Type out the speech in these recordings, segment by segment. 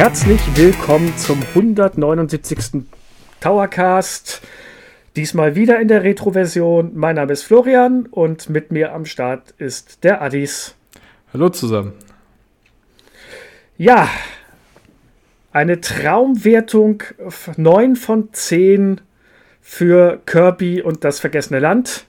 Herzlich willkommen zum 179. Towercast. Diesmal wieder in der Retro-Version. Mein Name ist Florian und mit mir am Start ist der Addis. Hallo zusammen. Ja, eine Traumwertung 9 von 10 für Kirby und das vergessene Land.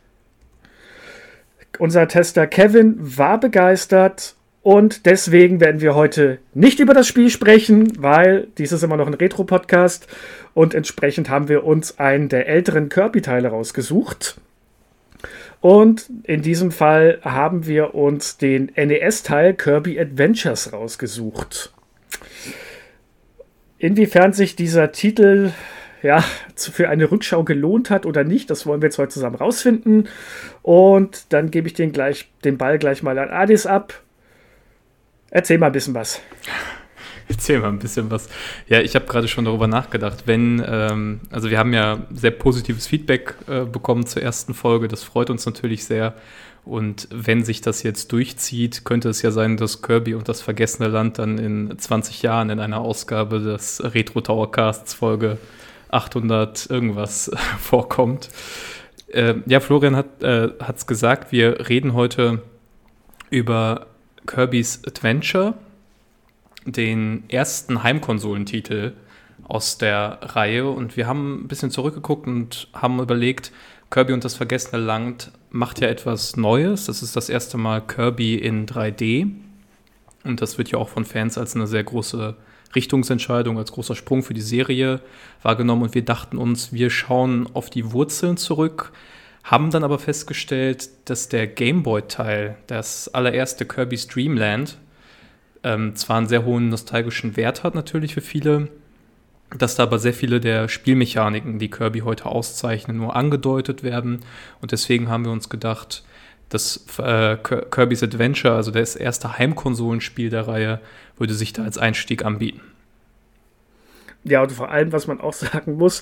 Unser Tester Kevin war begeistert und deswegen werden wir heute nicht über das Spiel sprechen, weil dies ist immer noch ein Retro-Podcast und entsprechend haben wir uns einen der älteren Kirby-Teile rausgesucht. Und in diesem Fall haben wir uns den NES-Teil Kirby Adventures rausgesucht. Inwiefern sich dieser Titel ja, für eine Rückschau gelohnt hat oder nicht, das wollen wir jetzt heute zusammen rausfinden. Und dann gebe ich den, gleich, den Ball gleich mal an Adis ab. Erzähl mal ein bisschen was. Erzähl mal ein bisschen was. Ja, ich habe gerade schon darüber nachgedacht, wenn, ähm, also wir haben ja sehr positives Feedback äh, bekommen zur ersten Folge, das freut uns natürlich sehr. Und wenn sich das jetzt durchzieht, könnte es ja sein, dass Kirby und das vergessene Land dann in 20 Jahren in einer Ausgabe des Retro Towercasts Folge 800 irgendwas vorkommt. Äh, ja, Florian hat es äh, gesagt, wir reden heute über Kirby's Adventure, den ersten Heimkonsolentitel aus der Reihe. Und wir haben ein bisschen zurückgeguckt und haben überlegt, Kirby und das vergessene Land macht ja etwas Neues. Das ist das erste Mal Kirby in 3D. Und das wird ja auch von Fans als eine sehr große Richtungsentscheidung, als großer Sprung für die Serie wahrgenommen. Und wir dachten uns, wir schauen auf die Wurzeln zurück, haben dann aber festgestellt, dass der Gameboy-Teil, das allererste Kirby's Dreamland, ähm, zwar einen sehr hohen nostalgischen Wert hat natürlich für viele, dass da aber sehr viele der Spielmechaniken, die Kirby heute auszeichnen, nur angedeutet werden. Und deswegen haben wir uns gedacht, dass äh, Kirby's Adventure, also das erste Heimkonsolenspiel der Reihe, würde sich da als Einstieg anbieten. Ja, und vor allem, was man auch sagen muss,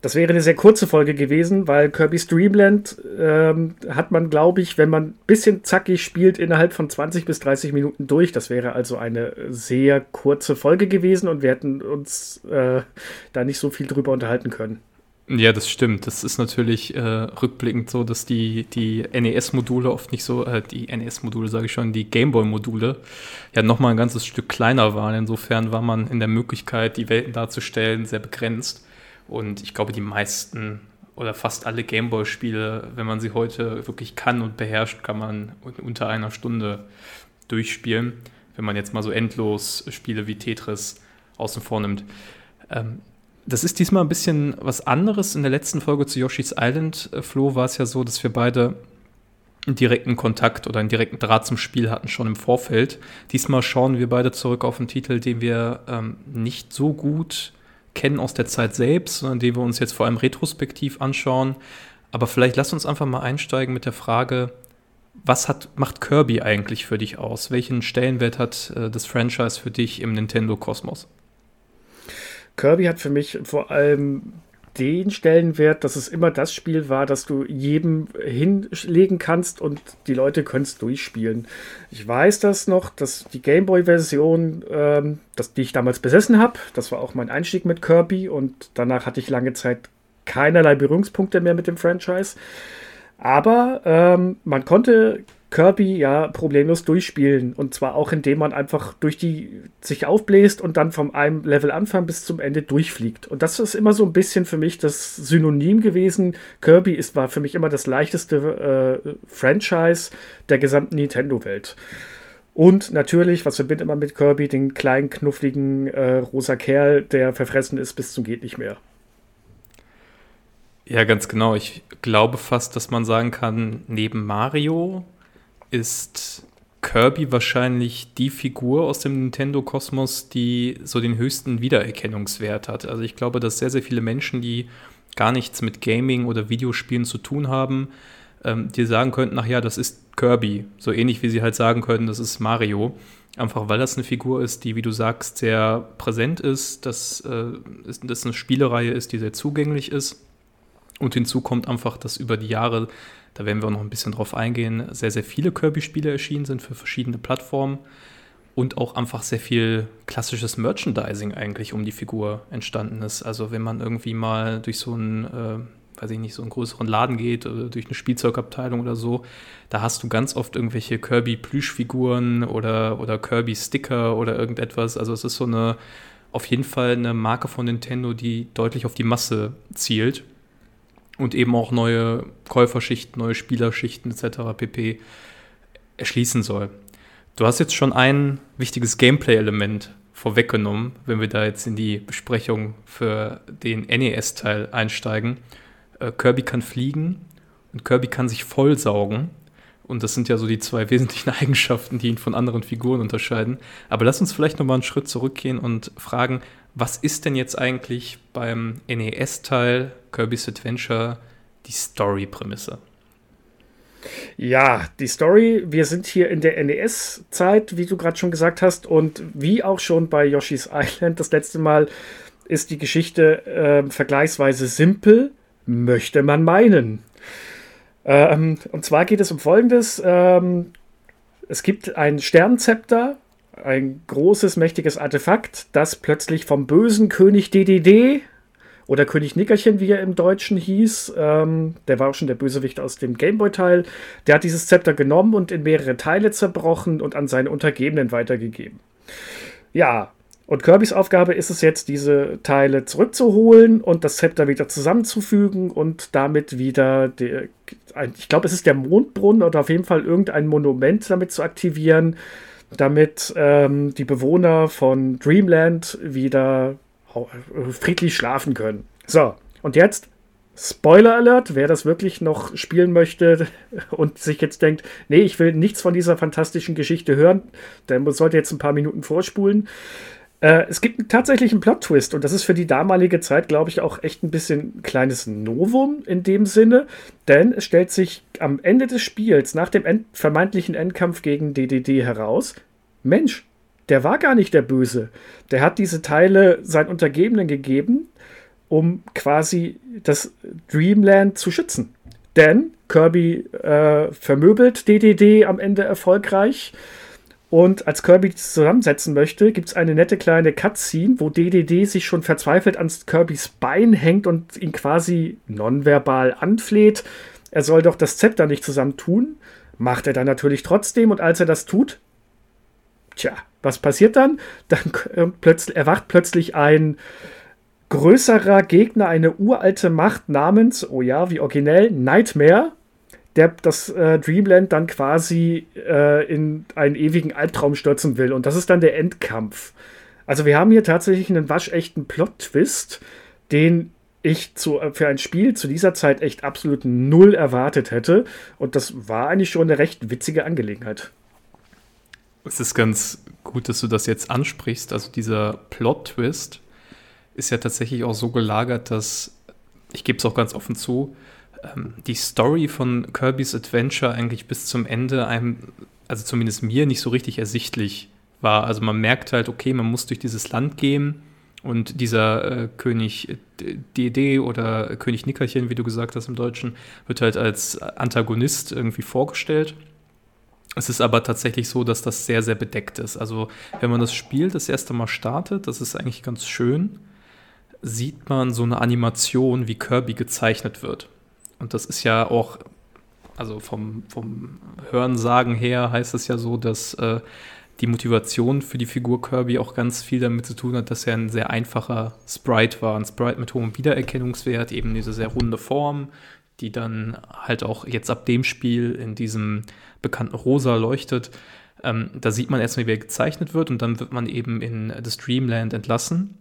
das wäre eine sehr kurze Folge gewesen, weil Kirby's Dreamland ähm, hat man, glaube ich, wenn man ein bisschen zackig spielt, innerhalb von 20 bis 30 Minuten durch. Das wäre also eine sehr kurze Folge gewesen und wir hätten uns äh, da nicht so viel drüber unterhalten können. Ja, das stimmt. Das ist natürlich äh, rückblickend so, dass die, die NES-Module oft nicht so, äh, die NES-Module sage ich schon, die Gameboy-Module ja nochmal ein ganzes Stück kleiner waren. Insofern war man in der Möglichkeit, die Welten darzustellen, sehr begrenzt. Und ich glaube, die meisten oder fast alle Gameboy-Spiele, wenn man sie heute wirklich kann und beherrscht, kann man unter einer Stunde durchspielen. Wenn man jetzt mal so endlos Spiele wie Tetris außen vor nimmt. Ähm, das ist diesmal ein bisschen was anderes. In der letzten Folge zu Yoshi's Island, äh, Flo, war es ja so, dass wir beide einen direkten Kontakt oder einen direkten Draht zum Spiel hatten, schon im Vorfeld. Diesmal schauen wir beide zurück auf einen Titel, den wir ähm, nicht so gut kennen aus der Zeit selbst, sondern den wir uns jetzt vor allem retrospektiv anschauen. Aber vielleicht lass uns einfach mal einsteigen mit der Frage, was hat, macht Kirby eigentlich für dich aus? Welchen Stellenwert hat äh, das Franchise für dich im Nintendo-Kosmos? Kirby hat für mich vor allem den Stellenwert, dass es immer das Spiel war, das du jedem hinlegen kannst und die Leute können es durchspielen. Ich weiß das noch, dass die Gameboy-Version, ähm, die ich damals besessen habe, das war auch mein Einstieg mit Kirby und danach hatte ich lange Zeit keinerlei Berührungspunkte mehr mit dem Franchise. Aber ähm, man konnte Kirby ja problemlos durchspielen. Und zwar auch, indem man einfach durch die sich aufbläst und dann vom einem Level Anfang bis zum Ende durchfliegt. Und das ist immer so ein bisschen für mich das Synonym gewesen. Kirby ist, war für mich immer das leichteste äh, Franchise der gesamten Nintendo-Welt. Und natürlich, was verbindet man mit Kirby? Den kleinen, knuffligen äh, rosa Kerl, der verfressen ist bis zum geht nicht mehr. Ja, ganz genau. Ich glaube fast, dass man sagen kann, neben Mario ist Kirby wahrscheinlich die Figur aus dem Nintendo-Kosmos, die so den höchsten Wiedererkennungswert hat. Also ich glaube, dass sehr, sehr viele Menschen, die gar nichts mit Gaming oder Videospielen zu tun haben, ähm, die sagen könnten, ach ja, das ist Kirby. So ähnlich wie sie halt sagen könnten, das ist Mario. Einfach weil das eine Figur ist, die, wie du sagst, sehr präsent ist, dass äh, das eine Spielereihe ist, die sehr zugänglich ist. Und hinzu kommt einfach, dass über die Jahre da werden wir noch ein bisschen drauf eingehen, sehr, sehr viele Kirby-Spiele erschienen sind für verschiedene Plattformen. und auch einfach sehr viel klassisches Merchandising eigentlich um die Figur entstanden ist. Also wenn man irgendwie mal durch so einen, äh, weiß ich nicht, so einen größeren Laden geht oder durch eine Spielzeugabteilung oder so, da hast du ganz oft irgendwelche Kirby-Plüschfiguren oder, oder Kirby-Sticker oder irgendetwas. Also es ist so eine, auf jeden Fall eine Marke von Nintendo, die deutlich auf die Masse zielt und eben auch neue Käuferschichten, neue Spielerschichten etc. pp. erschließen soll. Du hast jetzt schon ein wichtiges Gameplay-Element vorweggenommen, wenn wir da jetzt in die Besprechung für den NES-Teil einsteigen. Äh, Kirby kann fliegen und Kirby kann sich vollsaugen. Und das sind ja so die zwei wesentlichen Eigenschaften, die ihn von anderen Figuren unterscheiden. Aber lass uns vielleicht nochmal einen Schritt zurückgehen und fragen, was ist denn jetzt eigentlich beim NES-Teil Kirby's Adventure die Story-Prämisse? Ja, die Story, wir sind hier in der NES-Zeit, wie du gerade schon gesagt hast, und wie auch schon bei Yoshi's Island das letzte Mal ist die Geschichte äh, vergleichsweise simpel, möchte man meinen. Ähm, und zwar geht es um Folgendes. Ähm, es gibt ein Sternzepter, ein großes, mächtiges Artefakt, das plötzlich vom bösen König DDD oder König Nickerchen, wie er im Deutschen hieß, ähm, der war auch schon der Bösewicht aus dem Gameboy-Teil, der hat dieses Zepter genommen und in mehrere Teile zerbrochen und an seine Untergebenen weitergegeben. Ja, und Kirbys Aufgabe ist es jetzt, diese Teile zurückzuholen und das Zepter wieder zusammenzufügen und damit wieder, die, ich glaube, es ist der Mondbrunnen oder auf jeden Fall irgendein Monument damit zu aktivieren, damit ähm, die Bewohner von Dreamland wieder friedlich schlafen können. So, und jetzt Spoiler Alert, wer das wirklich noch spielen möchte und sich jetzt denkt, nee, ich will nichts von dieser fantastischen Geschichte hören, der sollte jetzt ein paar Minuten vorspulen. Äh, es gibt tatsächlich einen Plot-Twist und das ist für die damalige Zeit, glaube ich, auch echt ein bisschen ein kleines Novum in dem Sinne, denn es stellt sich am Ende des Spiels, nach dem End vermeintlichen Endkampf gegen DDD heraus, Mensch, der war gar nicht der Böse. Der hat diese Teile seinen Untergebenen gegeben, um quasi das Dreamland zu schützen. Denn Kirby äh, vermöbelt DDD am Ende erfolgreich. Und als Kirby zusammensetzen möchte, gibt es eine nette kleine Cutscene, wo DDD sich schon verzweifelt an Kirbys Bein hängt und ihn quasi nonverbal anfleht. Er soll doch das Zepter nicht zusammentun. Macht er dann natürlich trotzdem und als er das tut, tja, was passiert dann? Dann äh, plötzlich, erwacht plötzlich ein größerer Gegner, eine uralte Macht namens, oh ja, wie originell, Nightmare, der das äh, Dreamland dann quasi äh, in einen ewigen Albtraum stürzen will. Und das ist dann der Endkampf. Also wir haben hier tatsächlich einen waschechten Plot-Twist, den ich zu, für ein Spiel zu dieser Zeit echt absolut null erwartet hätte. Und das war eigentlich schon eine recht witzige Angelegenheit. Es ist ganz gut, dass du das jetzt ansprichst. Also dieser Plot-Twist ist ja tatsächlich auch so gelagert, dass, ich gebe es auch ganz offen zu, ähm, die Story von Kirby's Adventure eigentlich bis zum Ende einem, also zumindest mir, nicht so richtig ersichtlich war. Also man merkt halt, okay, man muss durch dieses Land gehen und dieser äh, König DD oder König Nickerchen, wie du gesagt hast im Deutschen, wird halt als Antagonist irgendwie vorgestellt. Es ist aber tatsächlich so, dass das sehr, sehr bedeckt ist. Also wenn man das Spiel das erste Mal startet, das ist eigentlich ganz schön, sieht man so eine Animation, wie Kirby gezeichnet wird. Und das ist ja auch, also vom, vom Hörensagen her heißt es ja so, dass äh, die Motivation für die Figur Kirby auch ganz viel damit zu tun hat, dass er ein sehr einfacher Sprite war. Ein Sprite mit hohem Wiedererkennungswert, eben diese sehr runde Form, die dann halt auch jetzt ab dem Spiel in diesem bekannten Rosa leuchtet. Ähm, da sieht man erstmal, wie er gezeichnet wird und dann wird man eben in das Dreamland entlassen.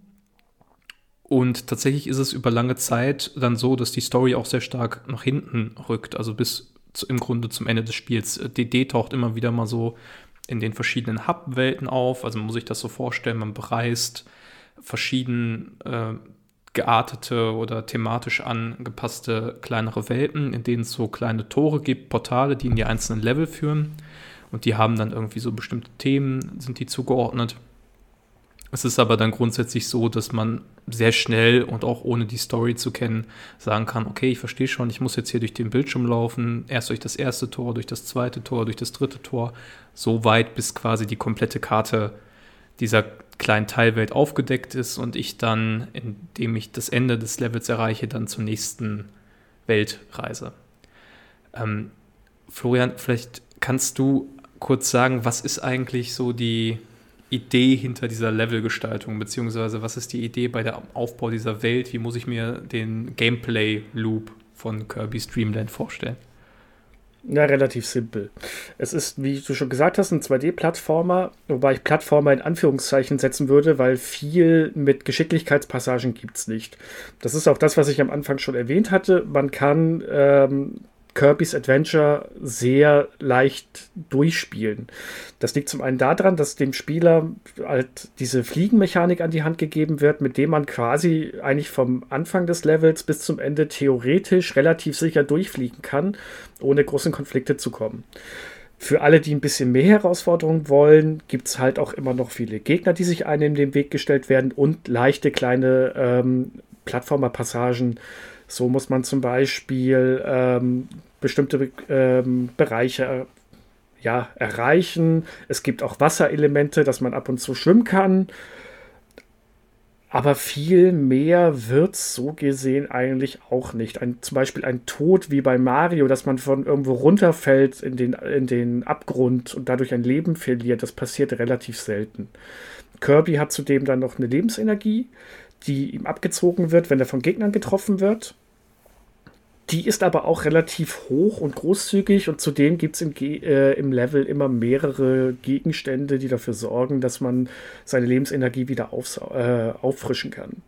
Und tatsächlich ist es über lange Zeit dann so, dass die Story auch sehr stark nach hinten rückt, also bis zu, im Grunde zum Ende des Spiels. DD taucht immer wieder mal so in den verschiedenen Hub-Welten auf, also man muss sich das so vorstellen, man bereist verschieden äh, geartete oder thematisch angepasste kleinere Welten, in denen es so kleine Tore gibt, Portale, die in die einzelnen Level führen. Und die haben dann irgendwie so bestimmte Themen, sind die zugeordnet. Es ist aber dann grundsätzlich so, dass man sehr schnell und auch ohne die Story zu kennen sagen kann, okay, ich verstehe schon, ich muss jetzt hier durch den Bildschirm laufen, erst durch das erste Tor, durch das zweite Tor, durch das dritte Tor, so weit, bis quasi die komplette Karte dieser kleinen Teilwelt aufgedeckt ist und ich dann, indem ich das Ende des Levels erreiche, dann zur nächsten Welt reise. Ähm, Florian, vielleicht kannst du kurz sagen, was ist eigentlich so die Idee hinter dieser Levelgestaltung, beziehungsweise was ist die Idee bei der Aufbau dieser Welt? Wie muss ich mir den Gameplay-Loop von Kirby's Dreamland vorstellen? Ja, relativ simpel. Es ist, wie du schon gesagt hast, ein 2D-Plattformer, wobei ich Plattformer in Anführungszeichen setzen würde, weil viel mit Geschicklichkeitspassagen gibt es nicht. Das ist auch das, was ich am Anfang schon erwähnt hatte. Man kann ähm, Kirby's Adventure sehr leicht durchspielen. Das liegt zum einen daran, dass dem Spieler halt diese Fliegenmechanik an die Hand gegeben wird, mit dem man quasi eigentlich vom Anfang des Levels bis zum Ende theoretisch relativ sicher durchfliegen kann, ohne großen Konflikte zu kommen. Für alle, die ein bisschen mehr Herausforderungen wollen, gibt es halt auch immer noch viele Gegner, die sich einem in den Weg gestellt werden und leichte kleine ähm, Plattformer-Passagen, so muss man zum Beispiel ähm, bestimmte ähm, Bereiche äh, ja, erreichen. Es gibt auch Wasserelemente, dass man ab und zu schwimmen kann. Aber viel mehr wird so gesehen eigentlich auch nicht. Ein, zum Beispiel ein Tod wie bei Mario, dass man von irgendwo runterfällt in den, in den Abgrund und dadurch ein Leben verliert, das passiert relativ selten. Kirby hat zudem dann noch eine Lebensenergie, die ihm abgezogen wird, wenn er von Gegnern getroffen wird. Die ist aber auch relativ hoch und großzügig und zudem gibt es im, äh, im, Level immer mehrere Gegenstände, die dafür sorgen, dass man seine Lebensenergie wieder äh, auffrischen kann.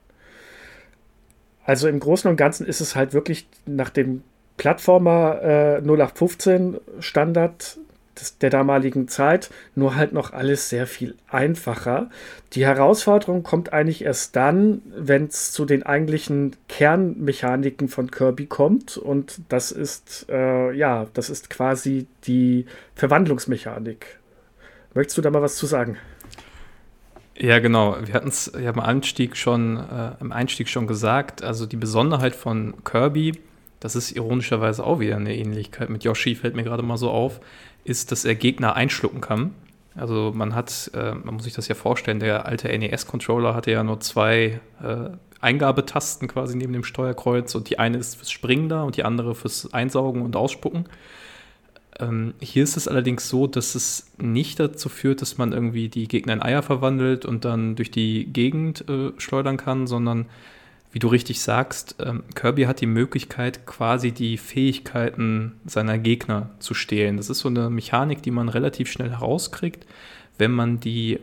Also im Großen und Ganzen ist es halt wirklich nach dem Plattformer äh, 0815 Standard des, der damaligen Zeit, nur halt noch alles sehr viel einfacher. Die Herausforderung kommt eigentlich erst dann, wenn es zu den eigentlichen Kernmechaniken von Kirby kommt und das ist, äh, ja, das ist quasi die Verwandlungsmechanik. Möchtest du da mal was zu sagen? Ja, genau. Wir hatten es ja im Einstieg schon, äh, im Einstieg schon gesagt. Also die Besonderheit von Kirby, das ist ironischerweise auch wieder eine Ähnlichkeit mit Yoshi, fällt mir gerade mal so auf, ist, dass er Gegner einschlucken kann. Also man hat, äh, man muss sich das ja vorstellen, der alte NES-Controller hatte ja nur zwei äh, Eingabetasten quasi neben dem Steuerkreuz und die eine ist fürs Springen da und die andere fürs Einsaugen und Ausspucken. Ähm, hier ist es allerdings so, dass es nicht dazu führt, dass man irgendwie die Gegner in Eier verwandelt und dann durch die Gegend äh, schleudern kann, sondern wie du richtig sagst, ähm, Kirby hat die Möglichkeit, quasi die Fähigkeiten seiner Gegner zu stehlen. Das ist so eine Mechanik, die man relativ schnell herauskriegt. Wenn man die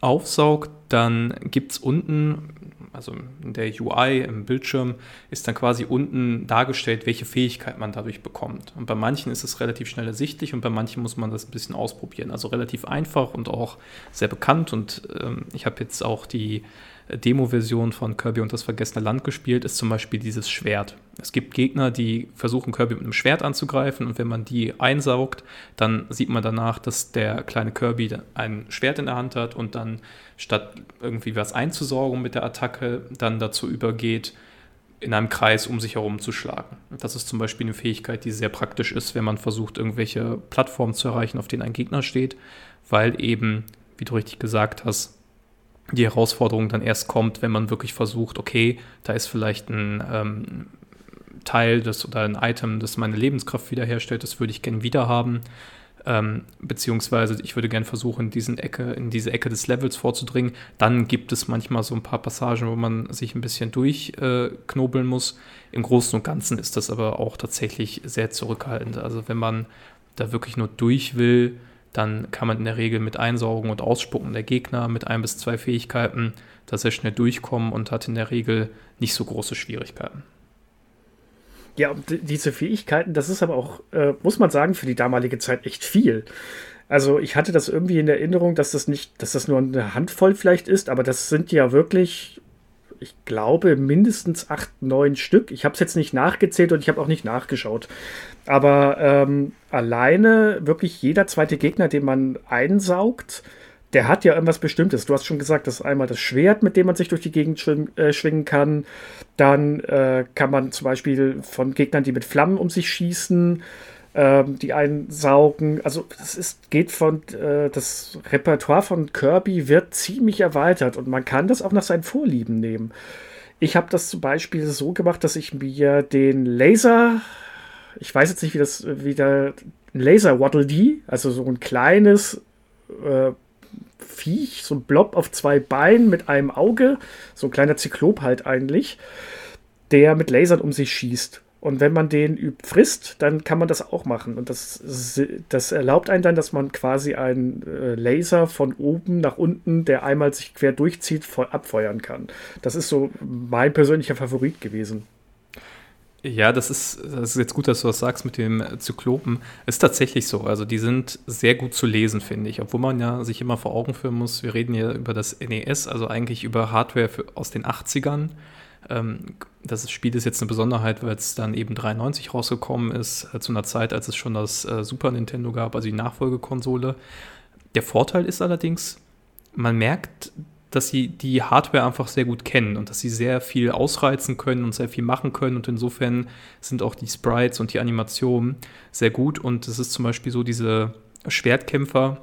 aufsaugt, dann gibt es unten, also in der UI im Bildschirm, ist dann quasi unten dargestellt, welche Fähigkeit man dadurch bekommt. Und bei manchen ist es relativ schnell ersichtlich und bei manchen muss man das ein bisschen ausprobieren. Also relativ einfach und auch sehr bekannt. Und ähm, ich habe jetzt auch die Demo-Version von Kirby und das vergessene Land gespielt, ist zum Beispiel dieses Schwert. Es gibt Gegner, die versuchen, Kirby mit einem Schwert anzugreifen und wenn man die einsaugt, dann sieht man danach, dass der kleine Kirby ein Schwert in der Hand hat und dann statt irgendwie was einzusaugen mit der Attacke, dann dazu übergeht, in einem Kreis um sich herum zu schlagen. Das ist zum Beispiel eine Fähigkeit, die sehr praktisch ist, wenn man versucht, irgendwelche Plattformen zu erreichen, auf denen ein Gegner steht, weil eben, wie du richtig gesagt hast, die Herausforderung dann erst kommt, wenn man wirklich versucht, okay, da ist vielleicht ein ähm, Teil des oder ein Item, das meine Lebenskraft wiederherstellt, das würde ich gerne wieder haben. Ähm, beziehungsweise ich würde gerne versuchen, in, diesen Ecke, in diese Ecke des Levels vorzudringen. Dann gibt es manchmal so ein paar Passagen, wo man sich ein bisschen durchknobeln äh, muss. Im Großen und Ganzen ist das aber auch tatsächlich sehr zurückhaltend. Also wenn man da wirklich nur durch will, dann kann man in der Regel mit Einsaugen und Ausspucken der Gegner mit ein bis zwei Fähigkeiten da sehr schnell durchkommen und hat in der Regel nicht so große Schwierigkeiten. Ja, diese Fähigkeiten, das ist aber auch, äh, muss man sagen, für die damalige Zeit echt viel. Also ich hatte das irgendwie in Erinnerung, dass das nicht, dass das nur eine Handvoll vielleicht ist, aber das sind ja wirklich ich glaube, mindestens acht, neun Stück. Ich habe es jetzt nicht nachgezählt und ich habe auch nicht nachgeschaut. Aber ähm, alleine wirklich jeder zweite Gegner, den man einsaugt, der hat ja irgendwas Bestimmtes. Du hast schon gesagt, das ist einmal das Schwert, mit dem man sich durch die Gegend schwingen, äh, schwingen kann. Dann äh, kann man zum Beispiel von Gegnern, die mit Flammen um sich schießen, äh, die einsaugen. Also es ist, geht von, äh, das Repertoire von Kirby wird ziemlich erweitert und man kann das auch nach seinen Vorlieben nehmen. Ich habe das zum Beispiel so gemacht, dass ich mir den Laser, ich weiß jetzt nicht, wie das wieder, Laser Waddle Dee, also so ein kleines äh, Viech, so ein Blob auf zwei Beinen mit einem Auge, so ein kleiner Zyklop halt eigentlich, der mit Lasern um sich schießt. Und wenn man den frisst, dann kann man das auch machen. Und das, das erlaubt einen dann, dass man quasi einen äh, Laser von oben nach unten, der einmal sich quer durchzieht, abfeuern kann. Das ist so mein persönlicher Favorit gewesen. Ja, das ist, das ist jetzt gut, dass du das sagst mit dem Zyklopen. Ist tatsächlich so. Also die sind sehr gut zu lesen, finde ich. Obwohl man ja sich immer vor Augen führen muss, wir reden hier über das NES, also eigentlich über Hardware für, aus den 80ern. Ähm, das Spiel ist jetzt eine Besonderheit, weil es dann eben 93 rausgekommen ist, äh, zu einer Zeit, als es schon das äh, Super Nintendo gab, also die Nachfolgekonsole. Der Vorteil ist allerdings, man merkt, dass sie die Hardware einfach sehr gut kennen und dass sie sehr viel ausreizen können und sehr viel machen können. Und insofern sind auch die Sprites und die Animationen sehr gut. Und es ist zum Beispiel so, diese Schwertkämpfer,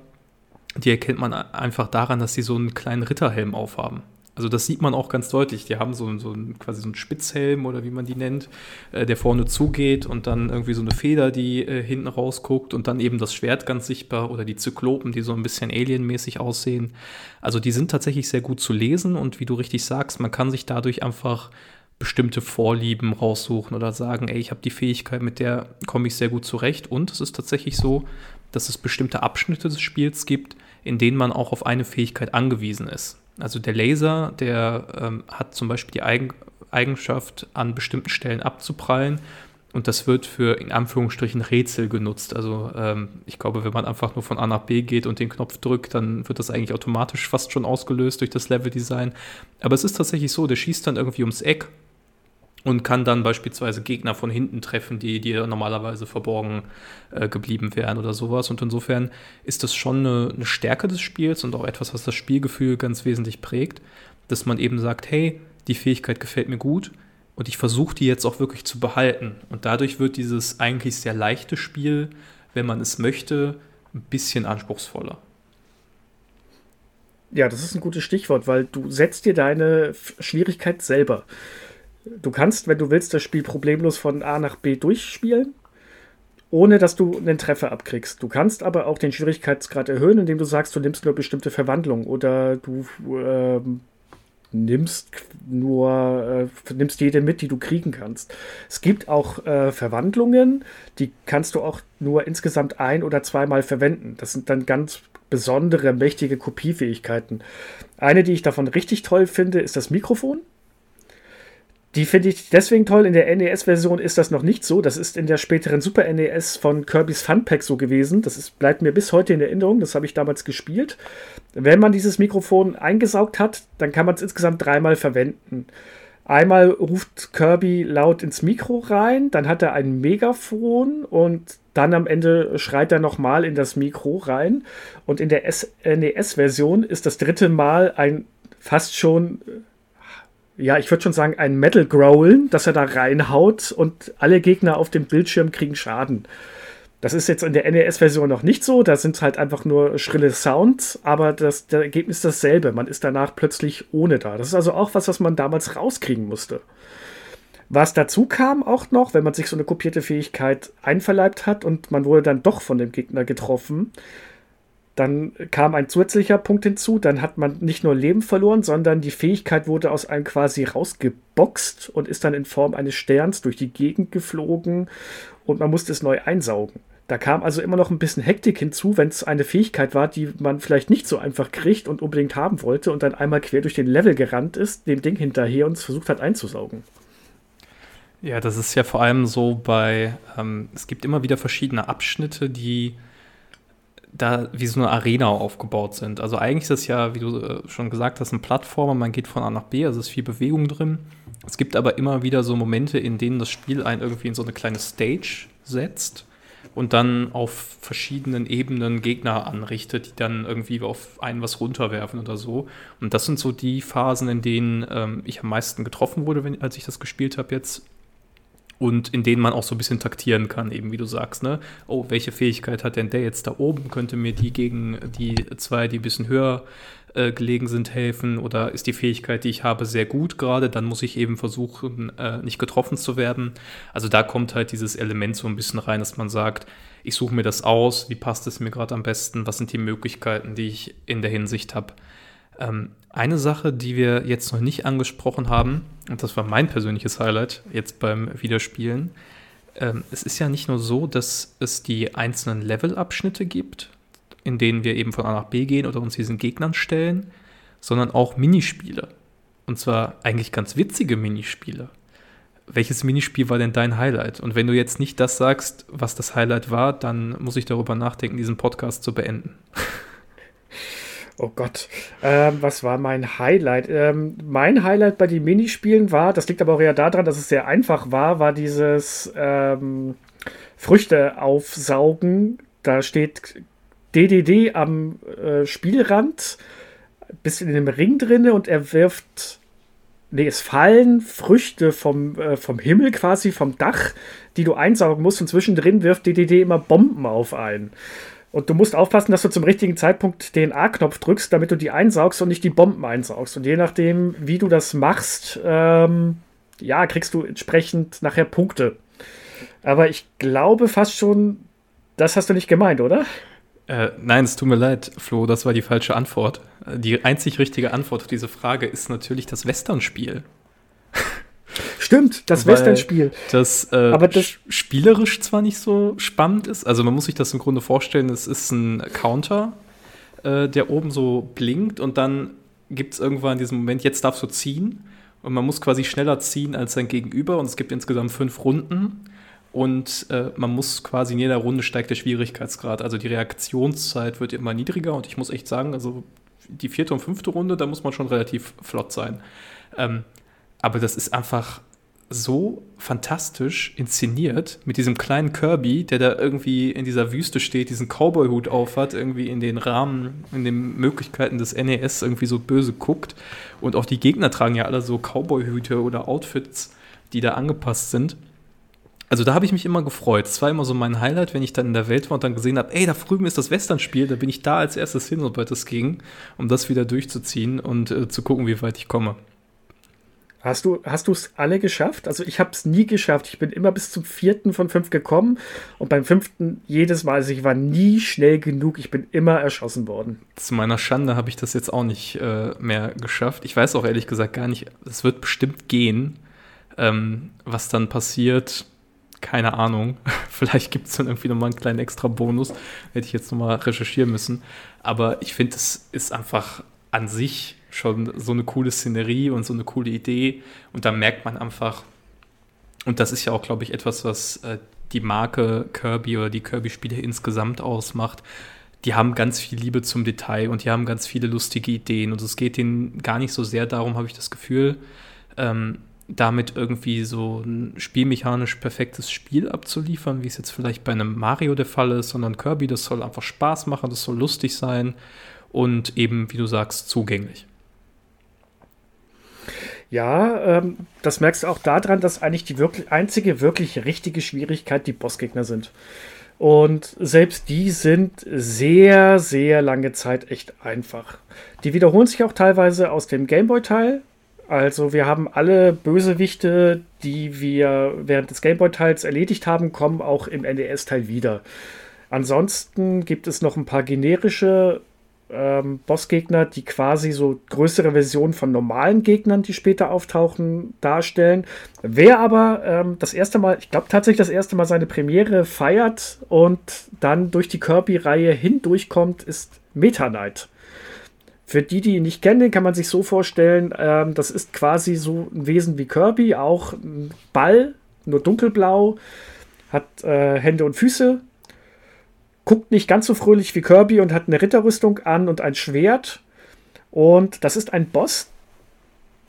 die erkennt man einfach daran, dass sie so einen kleinen Ritterhelm aufhaben. Also das sieht man auch ganz deutlich. Die haben so, so quasi so einen Spitzhelm oder wie man die nennt, äh, der vorne zugeht und dann irgendwie so eine Feder, die äh, hinten rausguckt und dann eben das Schwert ganz sichtbar oder die Zyklopen, die so ein bisschen alienmäßig aussehen. Also die sind tatsächlich sehr gut zu lesen und wie du richtig sagst, man kann sich dadurch einfach bestimmte Vorlieben raussuchen oder sagen, ey, ich habe die Fähigkeit, mit der komme ich sehr gut zurecht. Und es ist tatsächlich so, dass es bestimmte Abschnitte des Spiels gibt, in denen man auch auf eine Fähigkeit angewiesen ist. Also der Laser, der ähm, hat zum Beispiel die Eigen Eigenschaft, an bestimmten Stellen abzuprallen. Und das wird für in Anführungsstrichen Rätsel genutzt. Also ähm, ich glaube, wenn man einfach nur von A nach B geht und den Knopf drückt, dann wird das eigentlich automatisch fast schon ausgelöst durch das Leveldesign. Aber es ist tatsächlich so, der schießt dann irgendwie ums Eck und kann dann beispielsweise Gegner von hinten treffen, die, die normalerweise verborgen äh, geblieben wären oder sowas. Und insofern ist das schon eine, eine, Stärke des Spiels und auch etwas, was das Spielgefühl ganz wesentlich prägt, dass man eben sagt, hey, die Fähigkeit gefällt mir gut und ich versuche die jetzt auch wirklich zu behalten. Und dadurch wird dieses eigentlich sehr leichte Spiel, wenn man es möchte, ein bisschen anspruchsvoller. Ja, das ist ein gutes Stichwort, weil du setzt dir deine Schwierigkeit selber. Du kannst, wenn du willst, das Spiel problemlos von A nach B durchspielen, ohne dass du einen Treffer abkriegst. Du kannst aber auch den Schwierigkeitsgrad erhöhen, indem du sagst, du nimmst nur bestimmte Verwandlungen oder du äh, nimmst nur äh, nimmst jede mit, die du kriegen kannst. Es gibt auch äh, Verwandlungen, die kannst du auch nur insgesamt ein oder zweimal verwenden. Das sind dann ganz besondere, mächtige Kopiefähigkeiten. Eine, die ich davon richtig toll finde, ist das Mikrofon. Die finde ich deswegen toll. In der NES-Version ist das noch nicht so. Das ist in der späteren Super NES von Kirby's Fun Pack so gewesen. Das ist, bleibt mir bis heute in Erinnerung. Das habe ich damals gespielt. Wenn man dieses Mikrofon eingesaugt hat, dann kann man es insgesamt dreimal verwenden. Einmal ruft Kirby laut ins Mikro rein, dann hat er ein Megafon und dann am Ende schreit er nochmal in das Mikro rein. Und in der NES-Version ist das dritte Mal ein fast schon ja, ich würde schon sagen, ein Metal Growlen, das er da reinhaut und alle Gegner auf dem Bildschirm kriegen Schaden. Das ist jetzt in der NES-Version noch nicht so, da sind halt einfach nur schrille Sounds, aber das, das Ergebnis ist dasselbe. Man ist danach plötzlich ohne da. Das ist also auch was, was man damals rauskriegen musste. Was dazu kam auch noch, wenn man sich so eine kopierte Fähigkeit einverleibt hat und man wurde dann doch von dem Gegner getroffen, dann kam ein zusätzlicher Punkt hinzu, dann hat man nicht nur Leben verloren, sondern die Fähigkeit wurde aus einem quasi rausgeboxt und ist dann in Form eines Sterns durch die Gegend geflogen und man musste es neu einsaugen. Da kam also immer noch ein bisschen Hektik hinzu, wenn es eine Fähigkeit war, die man vielleicht nicht so einfach kriegt und unbedingt haben wollte und dann einmal quer durch den Level gerannt ist, dem Ding hinterher und es versucht hat einzusaugen. Ja, das ist ja vor allem so bei, ähm, es gibt immer wieder verschiedene Abschnitte, die da wie so eine Arena aufgebaut sind. Also eigentlich ist das ja, wie du äh, schon gesagt hast, ein Plattformer, man geht von A nach B, also ist viel Bewegung drin. Es gibt aber immer wieder so Momente, in denen das Spiel einen irgendwie in so eine kleine Stage setzt, und dann auf verschiedenen Ebenen Gegner anrichtet, die dann irgendwie auf einen was runterwerfen oder so. Und das sind so die Phasen, in denen ähm, ich am meisten getroffen wurde, wenn, als ich das gespielt habe jetzt. Und in denen man auch so ein bisschen taktieren kann, eben wie du sagst, ne? Oh, welche Fähigkeit hat denn der jetzt da oben? Könnte mir die gegen die zwei, die ein bisschen höher äh, gelegen sind, helfen? Oder ist die Fähigkeit, die ich habe, sehr gut gerade? Dann muss ich eben versuchen, äh, nicht getroffen zu werden. Also da kommt halt dieses Element so ein bisschen rein, dass man sagt, ich suche mir das aus, wie passt es mir gerade am besten, was sind die Möglichkeiten, die ich in der Hinsicht habe. Ähm, eine Sache, die wir jetzt noch nicht angesprochen haben, und das war mein persönliches Highlight jetzt beim Wiederspielen, ähm, es ist ja nicht nur so, dass es die einzelnen Levelabschnitte gibt, in denen wir eben von A nach B gehen oder uns diesen Gegnern stellen, sondern auch Minispiele. Und zwar eigentlich ganz witzige Minispiele. Welches Minispiel war denn dein Highlight? Und wenn du jetzt nicht das sagst, was das Highlight war, dann muss ich darüber nachdenken, diesen Podcast zu beenden. Oh Gott, ähm, was war mein Highlight? Ähm, mein Highlight bei den Minispielen war, das liegt aber auch eher daran, dass es sehr einfach war, war dieses ähm, Früchte aufsaugen. Da steht DDD am äh, Spielrand, bisschen in dem Ring drinne und er wirft, nee, es fallen Früchte vom, äh, vom Himmel quasi, vom Dach, die du einsaugen musst und zwischendrin wirft DDD immer Bomben auf einen. Und du musst aufpassen, dass du zum richtigen Zeitpunkt den A-Knopf drückst, damit du die einsaugst und nicht die Bomben einsaugst. Und je nachdem, wie du das machst, ähm, ja, kriegst du entsprechend nachher Punkte. Aber ich glaube fast schon, das hast du nicht gemeint, oder? Äh, nein, es tut mir leid, Flo, das war die falsche Antwort. Die einzig richtige Antwort auf diese Frage ist natürlich das Western-Spiel. Stimmt, das Western-Spiel. Das, äh, Aber das spielerisch zwar nicht so spannend ist, also man muss sich das im Grunde vorstellen, es ist ein Counter, äh, der oben so blinkt und dann gibt es irgendwann diesen Moment, jetzt darfst du ziehen und man muss quasi schneller ziehen als sein Gegenüber und es gibt insgesamt fünf Runden und äh, man muss quasi in jeder Runde steigt der Schwierigkeitsgrad, also die Reaktionszeit wird immer niedriger und ich muss echt sagen, also die vierte und fünfte Runde, da muss man schon relativ flott sein. Ähm, aber das ist einfach so fantastisch inszeniert mit diesem kleinen Kirby, der da irgendwie in dieser Wüste steht, diesen Cowboy-Hut aufhat, irgendwie in den Rahmen, in den Möglichkeiten des NES irgendwie so böse guckt. Und auch die Gegner tragen ja alle so Cowboy-Hüte oder Outfits, die da angepasst sind. Also da habe ich mich immer gefreut. Es war immer so mein Highlight, wenn ich dann in der Welt war und dann gesehen habe, ey, da drüben ist das Western-Spiel, da bin ich da als erstes hin, sobald es ging, um das wieder durchzuziehen und äh, zu gucken, wie weit ich komme. Hast du hast es alle geschafft? Also ich habe es nie geschafft. Ich bin immer bis zum vierten von fünf gekommen und beim fünften jedes Mal. Also ich war nie schnell genug. Ich bin immer erschossen worden. Zu meiner Schande habe ich das jetzt auch nicht äh, mehr geschafft. Ich weiß auch ehrlich gesagt gar nicht. Es wird bestimmt gehen. Ähm, was dann passiert, keine Ahnung. Vielleicht gibt es dann irgendwie nochmal einen kleinen extra Bonus. Hätte ich jetzt nochmal recherchieren müssen. Aber ich finde, es ist einfach an sich schon so eine coole Szenerie und so eine coole Idee. Und da merkt man einfach, und das ist ja auch, glaube ich, etwas, was äh, die Marke Kirby oder die Kirby-Spiele insgesamt ausmacht. Die haben ganz viel Liebe zum Detail und die haben ganz viele lustige Ideen. Und es geht ihnen gar nicht so sehr darum, habe ich das Gefühl, ähm, damit irgendwie so ein spielmechanisch perfektes Spiel abzuliefern, wie es jetzt vielleicht bei einem Mario der Fall ist, sondern Kirby, das soll einfach Spaß machen, das soll lustig sein und eben, wie du sagst, zugänglich. Ja, ähm, das merkst du auch daran, dass eigentlich die wirklich, einzige wirklich richtige Schwierigkeit die Bossgegner sind. Und selbst die sind sehr, sehr lange Zeit echt einfach. Die wiederholen sich auch teilweise aus dem Gameboy-Teil. Also wir haben alle Bösewichte, die wir während des Gameboy-Teils erledigt haben, kommen auch im NES-Teil wieder. Ansonsten gibt es noch ein paar generische ähm, Bossgegner, die quasi so größere Versionen von normalen Gegnern, die später auftauchen, darstellen. Wer aber ähm, das erste Mal, ich glaube tatsächlich das erste Mal seine Premiere feiert und dann durch die Kirby-Reihe hindurchkommt, ist Meta Knight. Für die, die ihn nicht kennen, kann man sich so vorstellen, ähm, das ist quasi so ein Wesen wie Kirby, auch ein Ball, nur dunkelblau, hat äh, Hände und Füße, guckt nicht ganz so fröhlich wie Kirby und hat eine Ritterrüstung an und ein Schwert. Und das ist ein Boss,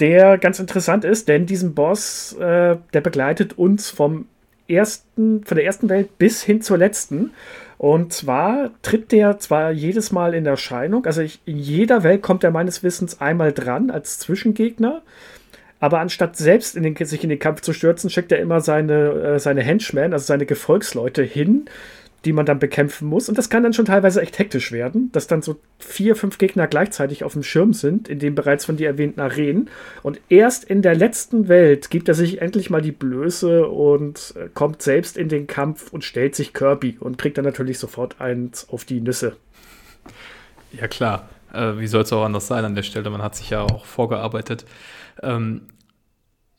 der ganz interessant ist, denn diesen Boss, äh, der begleitet uns vom ersten, von der ersten Welt bis hin zur letzten. Und zwar tritt der zwar jedes Mal in Erscheinung, also ich, in jeder Welt kommt er meines Wissens einmal dran als Zwischengegner. Aber anstatt selbst in den, sich in den Kampf zu stürzen, schickt er immer seine, äh, seine Henchmen, also seine Gefolgsleute hin, die man dann bekämpfen muss. Und das kann dann schon teilweise echt hektisch werden, dass dann so vier, fünf Gegner gleichzeitig auf dem Schirm sind, in den bereits von dir erwähnten Arenen. Und erst in der letzten Welt gibt er sich endlich mal die Blöße und äh, kommt selbst in den Kampf und stellt sich Kirby und kriegt dann natürlich sofort eins auf die Nüsse. Ja, klar. Äh, wie soll es auch anders sein an der Stelle? Man hat sich ja auch vorgearbeitet. Ähm,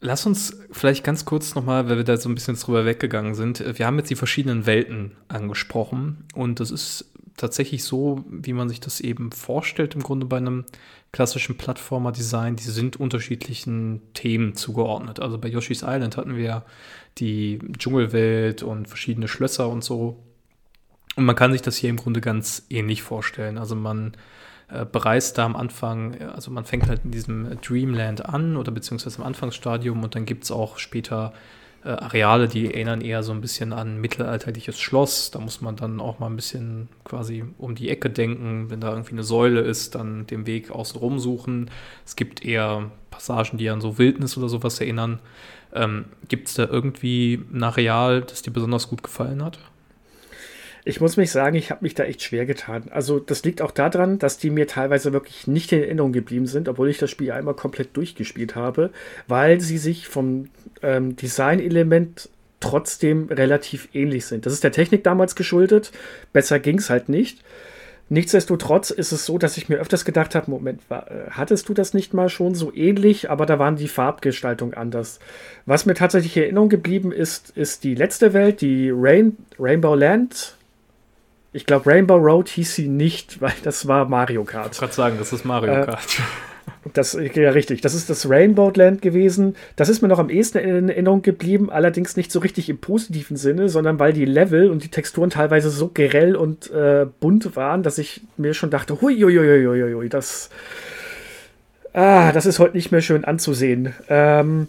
Lass uns vielleicht ganz kurz nochmal, weil wir da so ein bisschen drüber weggegangen sind. Wir haben jetzt die verschiedenen Welten angesprochen und das ist tatsächlich so, wie man sich das eben vorstellt, im Grunde bei einem klassischen Plattformer-Design. Die sind unterschiedlichen Themen zugeordnet. Also bei Yoshi's Island hatten wir die Dschungelwelt und verschiedene Schlösser und so. Und man kann sich das hier im Grunde ganz ähnlich vorstellen. Also man äh, bereist da am Anfang, also man fängt halt in diesem Dreamland an oder beziehungsweise im Anfangsstadium und dann gibt es auch später äh, Areale, die erinnern eher so ein bisschen an mittelalterliches Schloss. Da muss man dann auch mal ein bisschen quasi um die Ecke denken. Wenn da irgendwie eine Säule ist, dann den Weg außenrum suchen. Es gibt eher Passagen, die an so Wildnis oder sowas erinnern. Ähm, gibt es da irgendwie ein Areal, das dir besonders gut gefallen hat? Ich muss mich sagen, ich habe mich da echt schwer getan. Also das liegt auch daran, dass die mir teilweise wirklich nicht in Erinnerung geblieben sind, obwohl ich das Spiel einmal komplett durchgespielt habe, weil sie sich vom ähm, Designelement trotzdem relativ ähnlich sind. Das ist der Technik damals geschuldet. Besser ging es halt nicht. Nichtsdestotrotz ist es so, dass ich mir öfters gedacht habe, Moment, äh, hattest du das nicht mal schon so ähnlich, aber da waren die Farbgestaltung anders. Was mir tatsächlich in Erinnerung geblieben ist, ist die letzte Welt, die Rain, Rainbow Land, ich glaube, Rainbow Road hieß sie nicht, weil das war Mario Kart. Ich gerade sagen, das ist Mario äh, Kart. Das, ja, richtig. Das ist das Rainbow Land gewesen. Das ist mir noch am ehesten in Erinnerung geblieben, allerdings nicht so richtig im positiven Sinne, sondern weil die Level und die Texturen teilweise so grell und äh, bunt waren, dass ich mir schon dachte, hui, hui, hui, hui, hui, das, ah, das ist heute nicht mehr schön anzusehen. Ähm,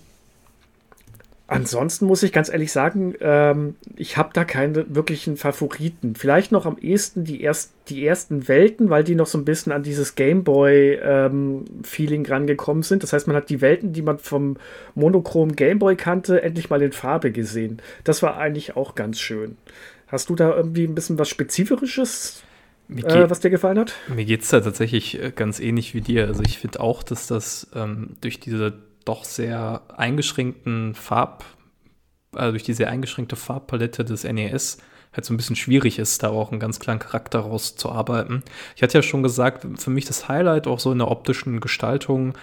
Ansonsten muss ich ganz ehrlich sagen, ähm, ich habe da keine wirklichen Favoriten. Vielleicht noch am ehesten die, erst, die ersten Welten, weil die noch so ein bisschen an dieses Gameboy-Feeling ähm, rangekommen sind. Das heißt, man hat die Welten, die man vom monochrom Gameboy kannte, endlich mal in Farbe gesehen. Das war eigentlich auch ganz schön. Hast du da irgendwie ein bisschen was Spezifisches, äh, was dir gefallen hat? Mir geht es da tatsächlich äh, ganz ähnlich wie dir. Also ich finde auch, dass das ähm, durch diese doch sehr eingeschränkten Farb, also durch die sehr eingeschränkte Farbpalette des NES halt so ein bisschen schwierig ist, da auch einen ganz klaren Charakter rauszuarbeiten. Ich hatte ja schon gesagt, für mich das Highlight auch so in der optischen Gestaltung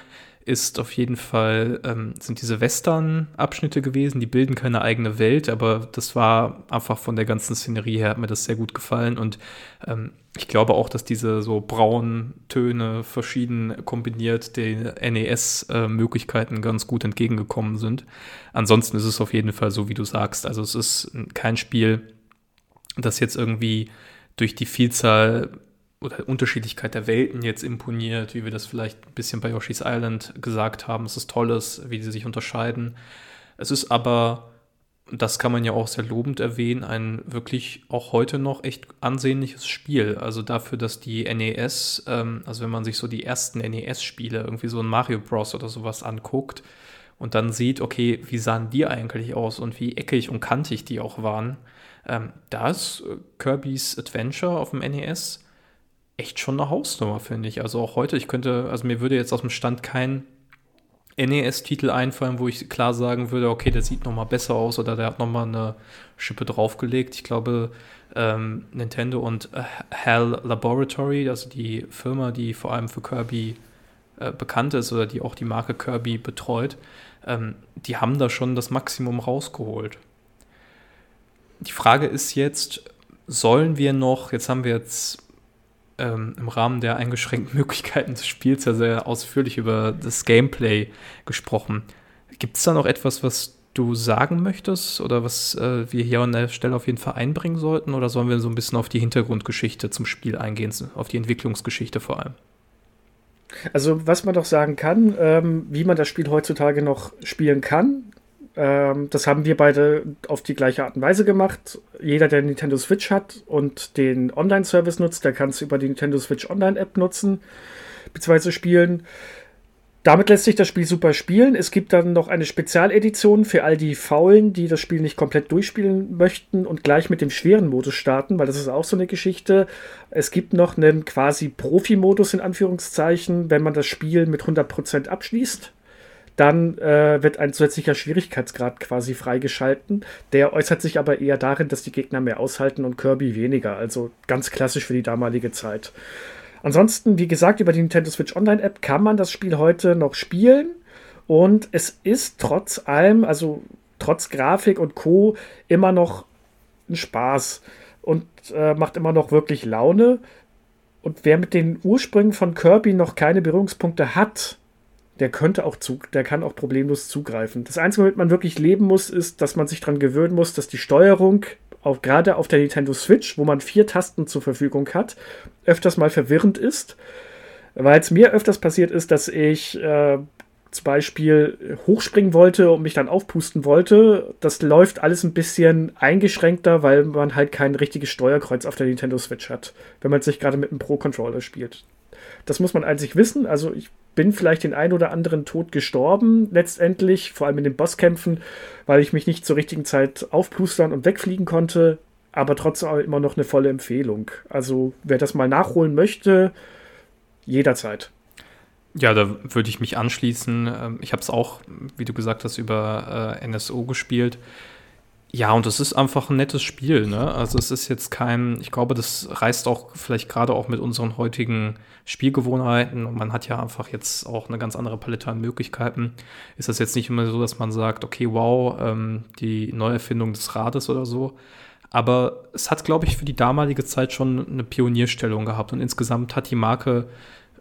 ist auf jeden Fall, ähm, sind diese Western-Abschnitte gewesen, die bilden keine eigene Welt, aber das war einfach von der ganzen Szenerie her, hat mir das sehr gut gefallen und ähm, ich glaube auch, dass diese so braunen Töne verschieden kombiniert den NES-Möglichkeiten ganz gut entgegengekommen sind. Ansonsten ist es auf jeden Fall so, wie du sagst. Also es ist kein Spiel, das jetzt irgendwie durch die Vielzahl oder Unterschiedlichkeit der Welten jetzt imponiert, wie wir das vielleicht ein bisschen bei Yoshi's Island gesagt haben. Es ist tolles, wie sie sich unterscheiden. Es ist aber, das kann man ja auch sehr lobend erwähnen, ein wirklich auch heute noch echt ansehnliches Spiel. Also dafür, dass die NES, ähm, also wenn man sich so die ersten NES-Spiele, irgendwie so ein Mario Bros. oder sowas anguckt und dann sieht, okay, wie sahen die eigentlich aus und wie eckig und kantig die auch waren. Ähm, da ist äh, Kirby's Adventure auf dem NES echt schon eine Hausnummer, finde ich. Also auch heute, ich könnte, also mir würde jetzt aus dem Stand kein NES-Titel einfallen, wo ich klar sagen würde, okay, der sieht noch mal besser aus oder der hat noch mal eine Schippe draufgelegt. Ich glaube, ähm, Nintendo und äh, HAL Laboratory, also die Firma, die vor allem für Kirby äh, bekannt ist oder die auch die Marke Kirby betreut, ähm, die haben da schon das Maximum rausgeholt. Die Frage ist jetzt, sollen wir noch, jetzt haben wir jetzt ähm, im Rahmen der eingeschränkten Möglichkeiten des Spiels ja sehr ausführlich über das Gameplay gesprochen. Gibt es da noch etwas, was du sagen möchtest oder was äh, wir hier an der Stelle auf jeden Fall einbringen sollten? Oder sollen wir so ein bisschen auf die Hintergrundgeschichte zum Spiel eingehen, auf die Entwicklungsgeschichte vor allem? Also, was man doch sagen kann, ähm, wie man das Spiel heutzutage noch spielen kann, Ähm, das haben wir beide auf die gleiche Art und Weise gemacht. Jeder, der Nintendo Switch hat und den Online-Service nutzt, der kann es über die Nintendo Switch Online-App nutzen, beziehungsweise spielen. Damit lässt sich das Spiel super spielen. Es gibt dann noch eine Spezialedition für all die Faulen, die das Spiel nicht komplett durchspielen möchten und gleich mit dem schweren Modus starten, weil das ist auch so eine Geschichte. Es gibt noch einen quasi Profi-Modus in Anführungszeichen, wenn man das Spiel mit 100% abschließt. Dann äh, wird ein zusätzlicher Schwierigkeitsgrad quasi freigeschalten. Der äußert sich aber eher darin, dass die Gegner mehr aushalten und Kirby weniger. Also ganz klassisch für die damalige Zeit. Ansonsten, wie gesagt, über die Nintendo Switch Online App kann man das Spiel heute noch spielen. Und es ist trotz allem, also trotz Grafik und Co., immer noch ein Spaß und äh, macht immer noch wirklich Laune. Und wer mit den Ursprüngen von Kirby noch keine Berührungspunkte hat, der könnte auch zu, der kann auch problemlos zugreifen. Das Einzige, womit man wirklich leben muss, ist, dass man sich daran gewöhnen muss, dass die Steuerung auch gerade auf der Nintendo Switch, wo man vier Tasten zur Verfügung hat, öfters mal verwirrend ist. Weil es mir öfters passiert ist, dass ich äh, zum Beispiel hochspringen wollte und mich dann aufpusten wollte. Das läuft alles ein bisschen eingeschränkter, weil man halt kein richtiges Steuerkreuz auf der Nintendo Switch hat, wenn man sich gerade mit einem Pro-Controller spielt. Das muss man einzig wissen. Also ich bin vielleicht den ein oder anderen Tod gestorben, letztendlich, vor allem in den Bosskämpfen, weil ich mich nicht zur richtigen Zeit aufplustern und wegfliegen konnte, aber trotzdem immer noch eine volle Empfehlung. Also wer das mal nachholen möchte, jederzeit. Ja, da würde ich mich anschließen. Ähm, ich habe es auch, wie du gesagt hast, über äh, NSO gespielt. Ja, und es ist einfach ein nettes Spiel, ne? Also es ist jetzt kein, ich glaube, das reißt auch vielleicht gerade auch mit unseren heutigen Spielgewohnheiten und man hat ja einfach jetzt auch eine ganz andere Palette an Möglichkeiten. Ist das jetzt nicht immer so, dass man sagt, okay, wow, ähm, die Neuerfindung des Rades oder so. Aber es hat, glaube ich, für die damalige Zeit schon eine Pionierstellung gehabt und insgesamt hat die Marke,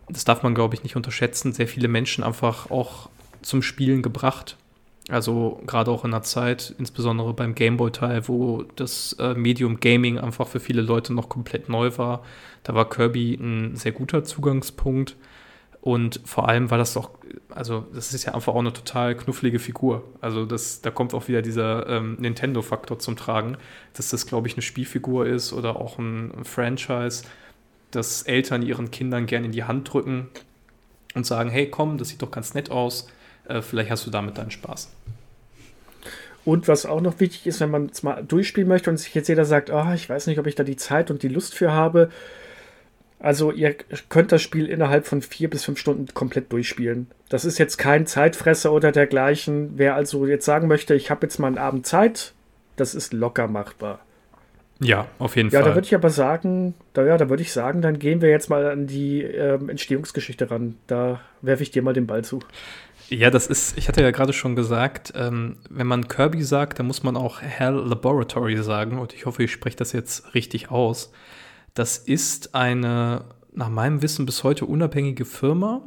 das darf man, glaube ich, nicht unterschätzen, sehr viele Menschen einfach auch zum Spielen gebracht. Also gerade auch in der Zeit, insbesondere beim Gameboy-Teil, wo das äh, Medium Gaming einfach für viele Leute noch komplett neu war. Da war Kirby ein sehr guter Zugangspunkt. Und vor allem war das doch, also das ist ja einfach auch eine total knufflige Figur. Also das, da kommt auch wieder dieser ähm, Nintendo-Faktor zum Tragen, dass das, glaube ich, eine Spielfigur ist oder auch ein, ein Franchise, das Eltern ihren Kindern gerne in die Hand drücken und sagen, hey komm, das sieht doch ganz nett aus äh, vielleicht hast du damit deinen Spaß. Und was auch noch wichtig ist, wenn man es mal durchspielen möchte und sich jetzt jeder sagt, oh, ich weiß nicht, ob ich da die Zeit und die Lust für habe. Also ihr könnt das Spiel innerhalb von vier bis fünf Stunden komplett durchspielen. Das ist jetzt kein Zeitfresser oder dergleichen. Wer also jetzt sagen möchte, ich habe jetzt mal einen Abend Zeit, das ist locker machbar. Ja, auf jeden ja, Fall. Ja, da würde ich aber sagen, da, ja, da würde ich sagen, dann gehen wir jetzt mal an die ähm, Entstehungsgeschichte ran. Da werfe ich dir mal den Ball zu. Ja, das ist, ich hatte ja gerade schon gesagt, ähm, wenn man Kirby sagt, dann muss man auch Hell Laboratory sagen. Und ich hoffe, ich spreche das jetzt richtig aus. Das ist eine, nach meinem Wissen, bis heute unabhängige Firma,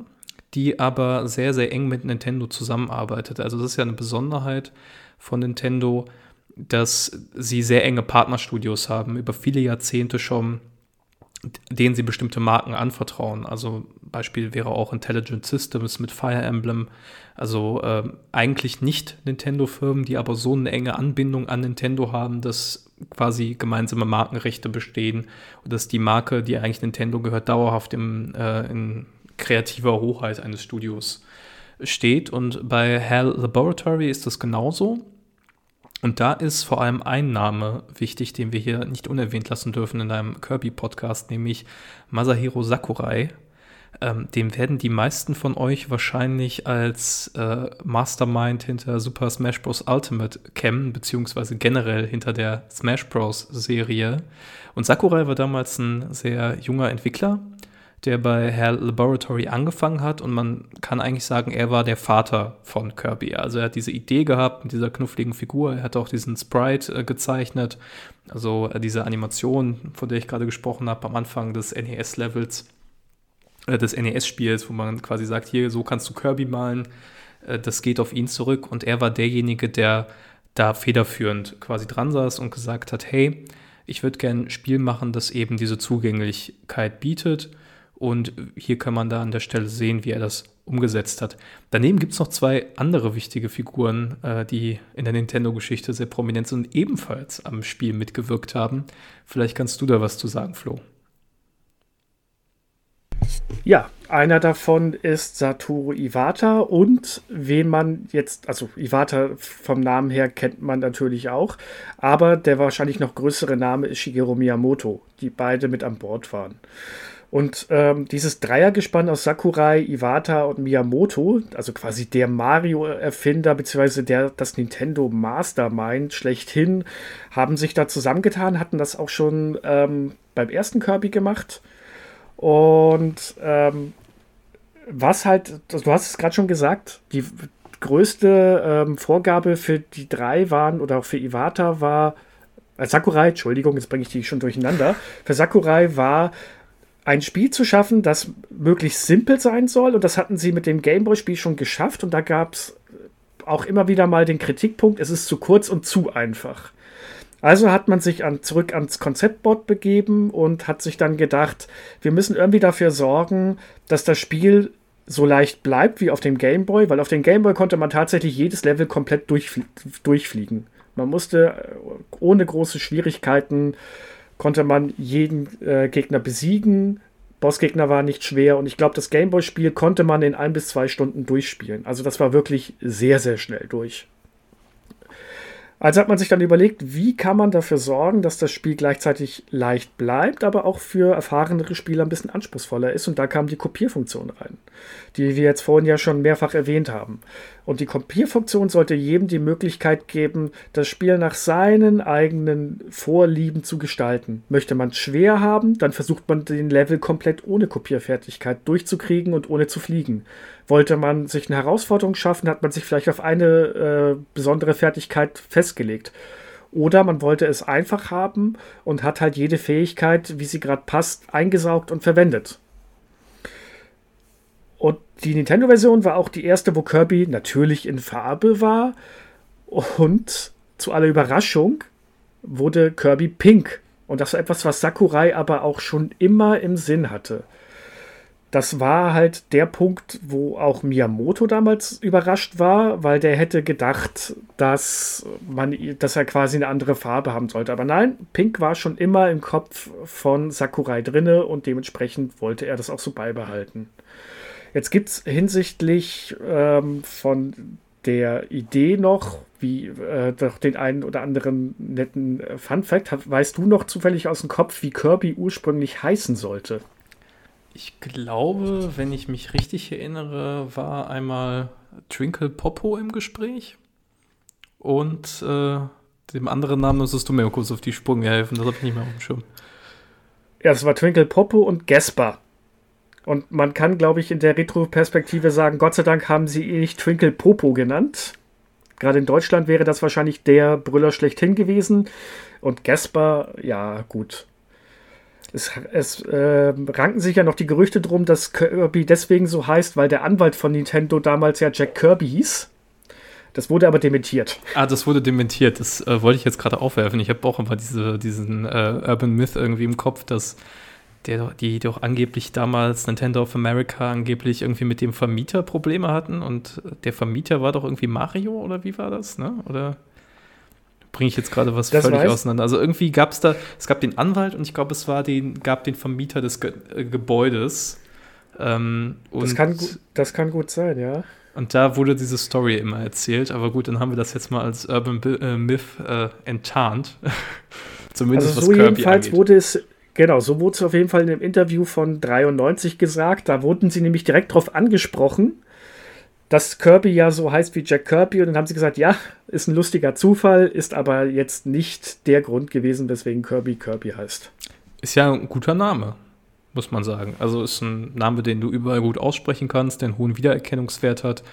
die aber sehr, sehr eng mit Nintendo zusammenarbeitet. Also das ist ja eine Besonderheit von Nintendo, dass sie sehr enge Partnerstudios haben, über viele Jahrzehnte schon denen sie bestimmte Marken anvertrauen. Also Beispiel wäre auch Intelligent Systems mit Fire Emblem. Also äh, eigentlich nicht Nintendo-Firmen, die aber so eine enge Anbindung an Nintendo haben, dass quasi gemeinsame Markenrechte bestehen und dass die Marke, die eigentlich Nintendo gehört, dauerhaft im, äh, in kreativer Hochheit eines Studios steht. Und bei Hell Laboratory ist das genauso. Und da ist vor allem ein Name wichtig, den wir hier nicht unerwähnt lassen dürfen in einem Kirby-Podcast, nämlich Masahiro Sakurai. Ähm, dem werden die meisten von euch wahrscheinlich als äh, Mastermind hinter Super Smash Bros. Ultimate kennen, beziehungsweise generell hinter der Smash Bros. Serie. Und Sakurai war damals ein sehr junger Entwickler, der bei Hell Laboratory angefangen hat und man kann eigentlich sagen, er war der Vater von Kirby. Also er hat diese Idee gehabt mit dieser knuffligen Figur, er hat auch diesen Sprite äh, gezeichnet, also äh, diese Animation, von der ich gerade gesprochen habe am Anfang des NES-Levels, äh, des NES-Spiels, wo man quasi sagt, hier, so kannst du Kirby malen, äh, das geht auf ihn zurück und er war derjenige, der da federführend quasi dran saß und gesagt hat, hey, ich würde gerne ein Spiel machen, das eben diese Zugänglichkeit bietet Und hier kann man da an der Stelle sehen, wie er das umgesetzt hat. Daneben gibt es noch zwei andere wichtige Figuren, äh, die in der Nintendo-Geschichte sehr prominent sind und ebenfalls am Spiel mitgewirkt haben. Vielleicht kannst du da was zu sagen, Flo. Ja, einer davon ist Satoru Iwata und wen man jetzt, also Iwata vom Namen her kennt man natürlich auch, aber der wahrscheinlich noch größere Name ist Shigeru Miyamoto, die beide mit an Bord waren. Und ähm, dieses Dreiergespann aus Sakurai, Iwata und Miyamoto, also quasi der Mario-Erfinder bzw. der das Nintendo Mastermind schlechthin, haben sich da zusammengetan, hatten das auch schon ähm, beim ersten Kirby gemacht. Und ähm, was halt, du hast es gerade schon gesagt, die größte ähm, Vorgabe für die drei waren oder auch für Iwata war, äh, Sakurai, Entschuldigung, jetzt bringe ich die schon durcheinander. Für Sakurai war ein Spiel zu schaffen, das möglichst simpel sein soll. Und das hatten sie mit dem Gameboy-Spiel schon geschafft. Und da gab es auch immer wieder mal den Kritikpunkt, es ist zu kurz und zu einfach. Also hat man sich an, zurück ans Konzeptboard begeben und hat sich dann gedacht, wir müssen irgendwie dafür sorgen, dass das Spiel so leicht bleibt wie auf dem Gameboy, weil auf dem Gameboy konnte man tatsächlich jedes Level komplett durchflie durchfliegen. Man musste äh, ohne große Schwierigkeiten konnte man jeden äh, Gegner besiegen. Bossgegner war nicht schwer und ich glaube, das Gameboy-Spiel konnte man in ein bis zwei Stunden durchspielen. Also das war wirklich sehr, sehr schnell durch. Also hat man sich dann überlegt, wie kann man dafür sorgen, dass das Spiel gleichzeitig leicht bleibt, aber auch für erfahrenere Spieler ein bisschen anspruchsvoller ist. Und da kam die Kopierfunktion rein, die wir jetzt vorhin ja schon mehrfach erwähnt haben. Und die Kopierfunktion sollte jedem die Möglichkeit geben, das Spiel nach seinen eigenen Vorlieben zu gestalten. Möchte man es schwer haben, dann versucht man den Level komplett ohne Kopierfertigkeit durchzukriegen und ohne zu fliegen. Wollte man sich eine Herausforderung schaffen, hat man sich vielleicht auf eine äh, besondere Fertigkeit festgelegt. Oder man wollte es einfach haben und hat halt jede Fähigkeit, wie sie gerade passt, eingesaugt und verwendet. Und die Nintendo-Version war auch die erste, wo Kirby natürlich in Farbe war. Und zu aller Überraschung wurde Kirby pink. Und das war etwas, was Sakurai aber auch schon immer im Sinn hatte. Das war halt der Punkt, wo auch Miyamoto damals überrascht war, weil der hätte gedacht, dass, man, dass er quasi eine andere Farbe haben sollte. Aber nein, Pink war schon immer im Kopf von Sakurai drinne und dementsprechend wollte er das auch so beibehalten. Jetzt gibt es hinsichtlich ähm, von der Idee noch, wie äh, doch den einen oder anderen netten äh, Fun Fact. weißt du noch zufällig aus dem Kopf, wie Kirby ursprünglich heißen sollte? Ich glaube, wenn ich mich richtig erinnere, war einmal Twinkle Popo im Gespräch. Und äh, dem anderen Namen musstest du mir kurz auf die Sprünge helfen, das habe ich nicht mehr auf dem Schirm. Ja, es war Twinkle Popo und Gasper. Und man kann, glaube ich, in der Retro-Perspektive sagen, Gott sei Dank haben sie ihn nicht Twinkle Popo genannt. Gerade in Deutschland wäre das wahrscheinlich der Brüller schlechthin gewesen. Und Gasper, ja, gut. Es, es äh, ranken sich ja noch die Gerüchte drum, dass Kirby deswegen so heißt, weil der Anwalt von Nintendo damals ja Jack Kirby hieß. Das wurde aber dementiert. Ah, das wurde dementiert. Das äh, wollte ich jetzt gerade aufwerfen. Ich habe auch immer diese, diesen äh, Urban Myth irgendwie im Kopf, dass der, die doch angeblich damals Nintendo of America angeblich irgendwie mit dem Vermieter Probleme hatten und der Vermieter war doch irgendwie Mario oder wie war das, ne? Oder bringe ich jetzt gerade was das völlig weiß. auseinander? Also irgendwie gab es da, es gab den Anwalt und ich glaube, es war den, gab den Vermieter des Ge äh, Gebäudes. Ähm, das, kann, das kann gut sein, ja. Und da wurde diese Story immer erzählt, aber gut, dann haben wir das jetzt mal als Urban äh, Myth äh, enttarnt. Zumindest also so was Kirby jedenfalls angeht. wurde es Genau, so wurde es auf jeden Fall in dem Interview von 93 gesagt. Da wurden sie nämlich direkt darauf angesprochen, dass Kirby ja so heißt wie Jack Kirby. Und dann haben sie gesagt, ja, ist ein lustiger Zufall, ist aber jetzt nicht der Grund gewesen, weswegen Kirby Kirby heißt. Ist ja ein guter Name, muss man sagen. Also ist ein Name, den du überall gut aussprechen kannst, der einen hohen Wiedererkennungswert hat,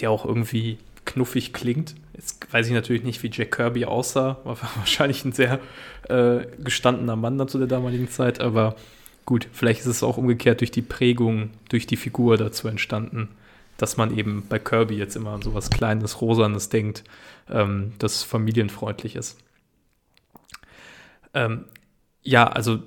der auch irgendwie knuffig klingt. Jetzt weiß ich natürlich nicht, wie Jack Kirby aussah. War wahrscheinlich ein sehr äh, gestandener Mann dann zu der damaligen Zeit, aber gut, vielleicht ist es auch umgekehrt durch die Prägung, durch die Figur dazu entstanden, dass man eben bei Kirby jetzt immer an so was Kleines, Rosanes denkt, ähm, das familienfreundlich ist. Ähm, ja, also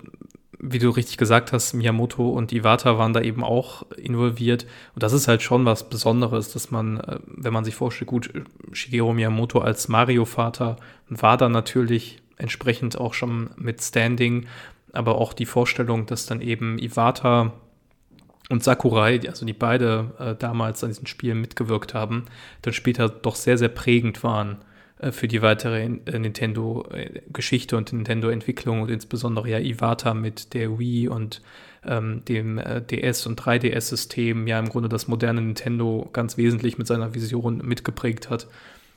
wie du richtig gesagt hast, Miyamoto und Iwata waren da eben auch involviert. Und das ist halt schon was Besonderes, dass man, äh, wenn man sich vorstellt, gut, Shigeru Miyamoto als Mario-Vater war da natürlich entsprechend auch schon mit Standing, aber auch die Vorstellung, dass dann eben Iwata und Sakurai, also die beide äh, damals an diesen Spielen mitgewirkt haben, dann später doch sehr, sehr prägend waren für die weitere äh, Nintendo-Geschichte und Nintendo-Entwicklung und insbesondere ja Iwata mit der Wii und ähm, dem äh, DS- und 3DS-System ja im Grunde das moderne Nintendo ganz wesentlich mit seiner Vision mitgeprägt hat.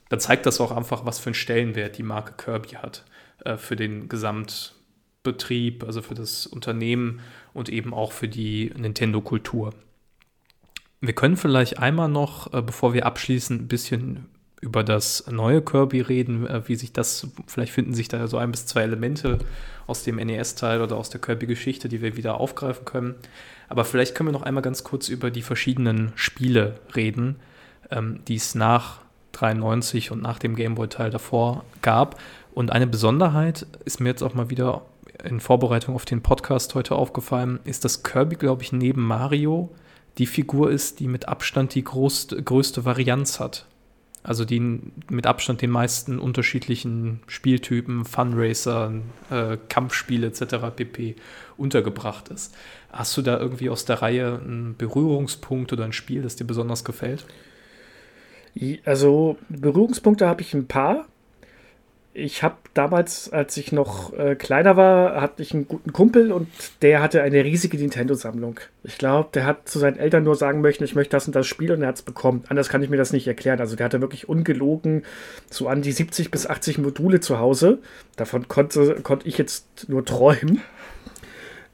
Dann zeigt das auch einfach, was für einen Stellenwert die Marke Kirby hat äh, für den Gesamtbetrieb, also für das Unternehmen und eben auch für die Nintendo-Kultur. Wir können vielleicht einmal noch, äh, bevor wir abschließen, ein bisschen über das neue Kirby reden, äh, wie sich das, vielleicht finden sich da so ein bis zwei Elemente aus dem NES-Teil oder aus der Kirby-Geschichte, die wir wieder aufgreifen können. Aber vielleicht können wir noch einmal ganz kurz über die verschiedenen Spiele reden, ähm, die es nach 93 und nach dem Gameboy-Teil davor gab. Und eine Besonderheit ist mir jetzt auch mal wieder in Vorbereitung auf den Podcast heute aufgefallen, ist, dass Kirby, glaube ich, neben Mario die Figur ist, die mit Abstand die größte, größte Varianz hat. Also die mit Abstand den meisten unterschiedlichen Spieltypen, Funracer, äh, Kampfspiele etc. pp. untergebracht ist. Hast du da irgendwie aus der Reihe einen Berührungspunkt oder ein Spiel, das dir besonders gefällt? Also Berührungspunkte habe ich ein paar ich habe damals, als ich noch äh, kleiner war, hatte ich einen guten Kumpel und der hatte eine riesige Nintendo-Sammlung. Ich glaube, der hat zu seinen Eltern nur sagen möchten, ich möchte das und das Spiel und er hat es bekommen. Anders kann ich mir das nicht erklären. Also der hatte wirklich ungelogen so an die 70 bis 80 Module zu Hause. Davon konnte, konnte ich jetzt nur träumen.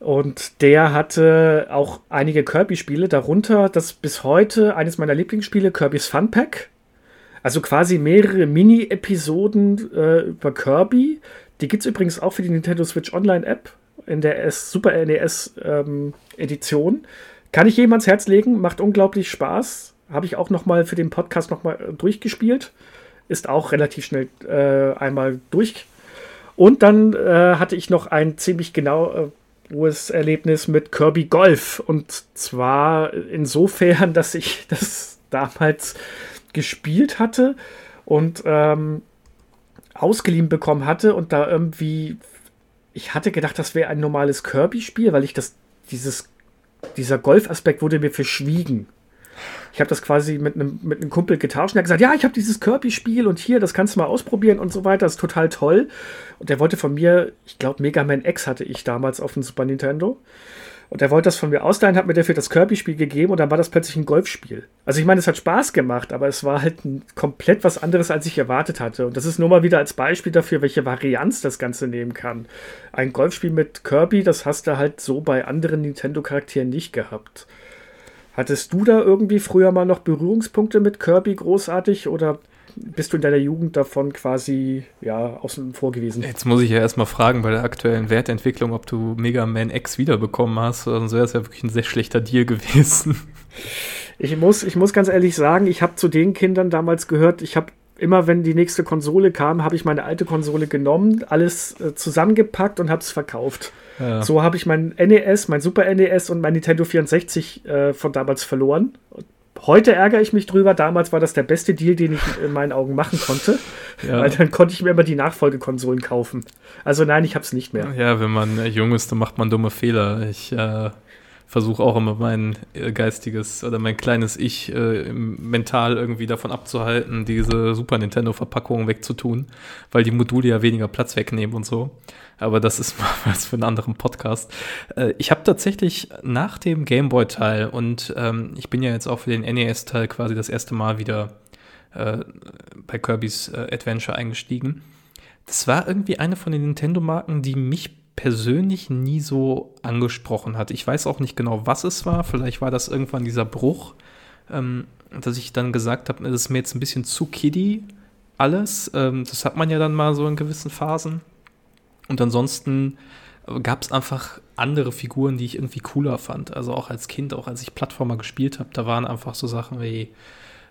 Und der hatte auch einige Kirby-Spiele, darunter das bis heute eines meiner Lieblingsspiele, Kirby's Fun Pack. Also quasi mehrere Mini-Episoden äh, über Kirby. Die gibt es übrigens auch für die Nintendo Switch Online-App in der S Super NES-Edition. Ähm, Kann ich jedem ans Herz legen, macht unglaublich Spaß. Habe ich auch noch mal für den Podcast noch mal äh, durchgespielt. Ist auch relativ schnell äh, einmal durch. Und dann äh, hatte ich noch ein ziemlich genau äh, Erlebnis mit Kirby Golf. Und zwar insofern, dass ich das damals gespielt hatte und ähm, ausgeliehen bekommen hatte und da irgendwie, ich hatte gedacht, das wäre ein normales Kirby-Spiel, weil ich das, dieses, dieser Golf-Aspekt wurde mir verschwiegen. Ich habe das quasi mit einem, mit einem Kumpel getauscht und er hat gesagt, ja, ich habe dieses Kirby-Spiel und hier, das kannst du mal ausprobieren und so weiter, das ist total toll. Und der wollte von mir, ich glaube, Mega Man X hatte ich damals auf dem Super Nintendo. Und er wollte das von mir ausleihen, hat mir dafür das Kirby-Spiel gegeben und dann war das plötzlich ein Golfspiel. Also ich meine, es hat Spaß gemacht, aber es war halt ein, komplett was anderes, als ich erwartet hatte. Und das ist nur mal wieder als Beispiel dafür, welche Varianz das Ganze nehmen kann. Ein Golfspiel mit Kirby, das hast du halt so bei anderen Nintendo-Charakteren nicht gehabt. Hattest du da irgendwie früher mal noch Berührungspunkte mit Kirby großartig oder bist du in deiner Jugend davon quasi ja, außen vor gewesen? Jetzt muss ich ja erstmal fragen bei der aktuellen Wertentwicklung, ob du Mega Man X wiederbekommen hast. Sonst wäre es ja wirklich ein sehr schlechter Deal gewesen. Ich muss, ich muss ganz ehrlich sagen, ich habe zu den Kindern damals gehört, ich habe immer, wenn die nächste Konsole kam, habe ich meine alte Konsole genommen, alles äh, zusammengepackt und habe es verkauft. Ja. So habe ich mein NES, mein Super NES und mein Nintendo 64 äh, von damals verloren. Heute ärgere ich mich drüber. Damals war das der beste Deal, den ich in meinen Augen machen konnte. Ja. Weil dann konnte ich mir immer die Nachfolgekonsolen kaufen. Also nein, ich habe es nicht mehr. Ja, wenn man jung ist, dann macht man dumme Fehler. Ich äh, versuche auch immer mein äh, geistiges oder mein kleines Ich äh, mental irgendwie davon abzuhalten, diese Super Nintendo-Verpackungen wegzutun, weil die Module ja weniger Platz wegnehmen und so aber das ist mal was für einen anderen Podcast. Äh, ich habe tatsächlich nach dem Gameboy-Teil und ähm, ich bin ja jetzt auch für den NES-Teil quasi das erste Mal wieder äh, bei Kirby's äh, Adventure eingestiegen. Das war irgendwie eine von den Nintendo-Marken, die mich persönlich nie so angesprochen hat. Ich weiß auch nicht genau, was es war. Vielleicht war das irgendwann dieser Bruch, ähm, dass ich dann gesagt habe, das ist mir jetzt ein bisschen zu kiddie alles. Ähm, das hat man ja dann mal so in gewissen Phasen. Und ansonsten gab es einfach andere Figuren, die ich irgendwie cooler fand. Also auch als Kind, auch als ich Plattformer gespielt habe, da waren einfach so Sachen wie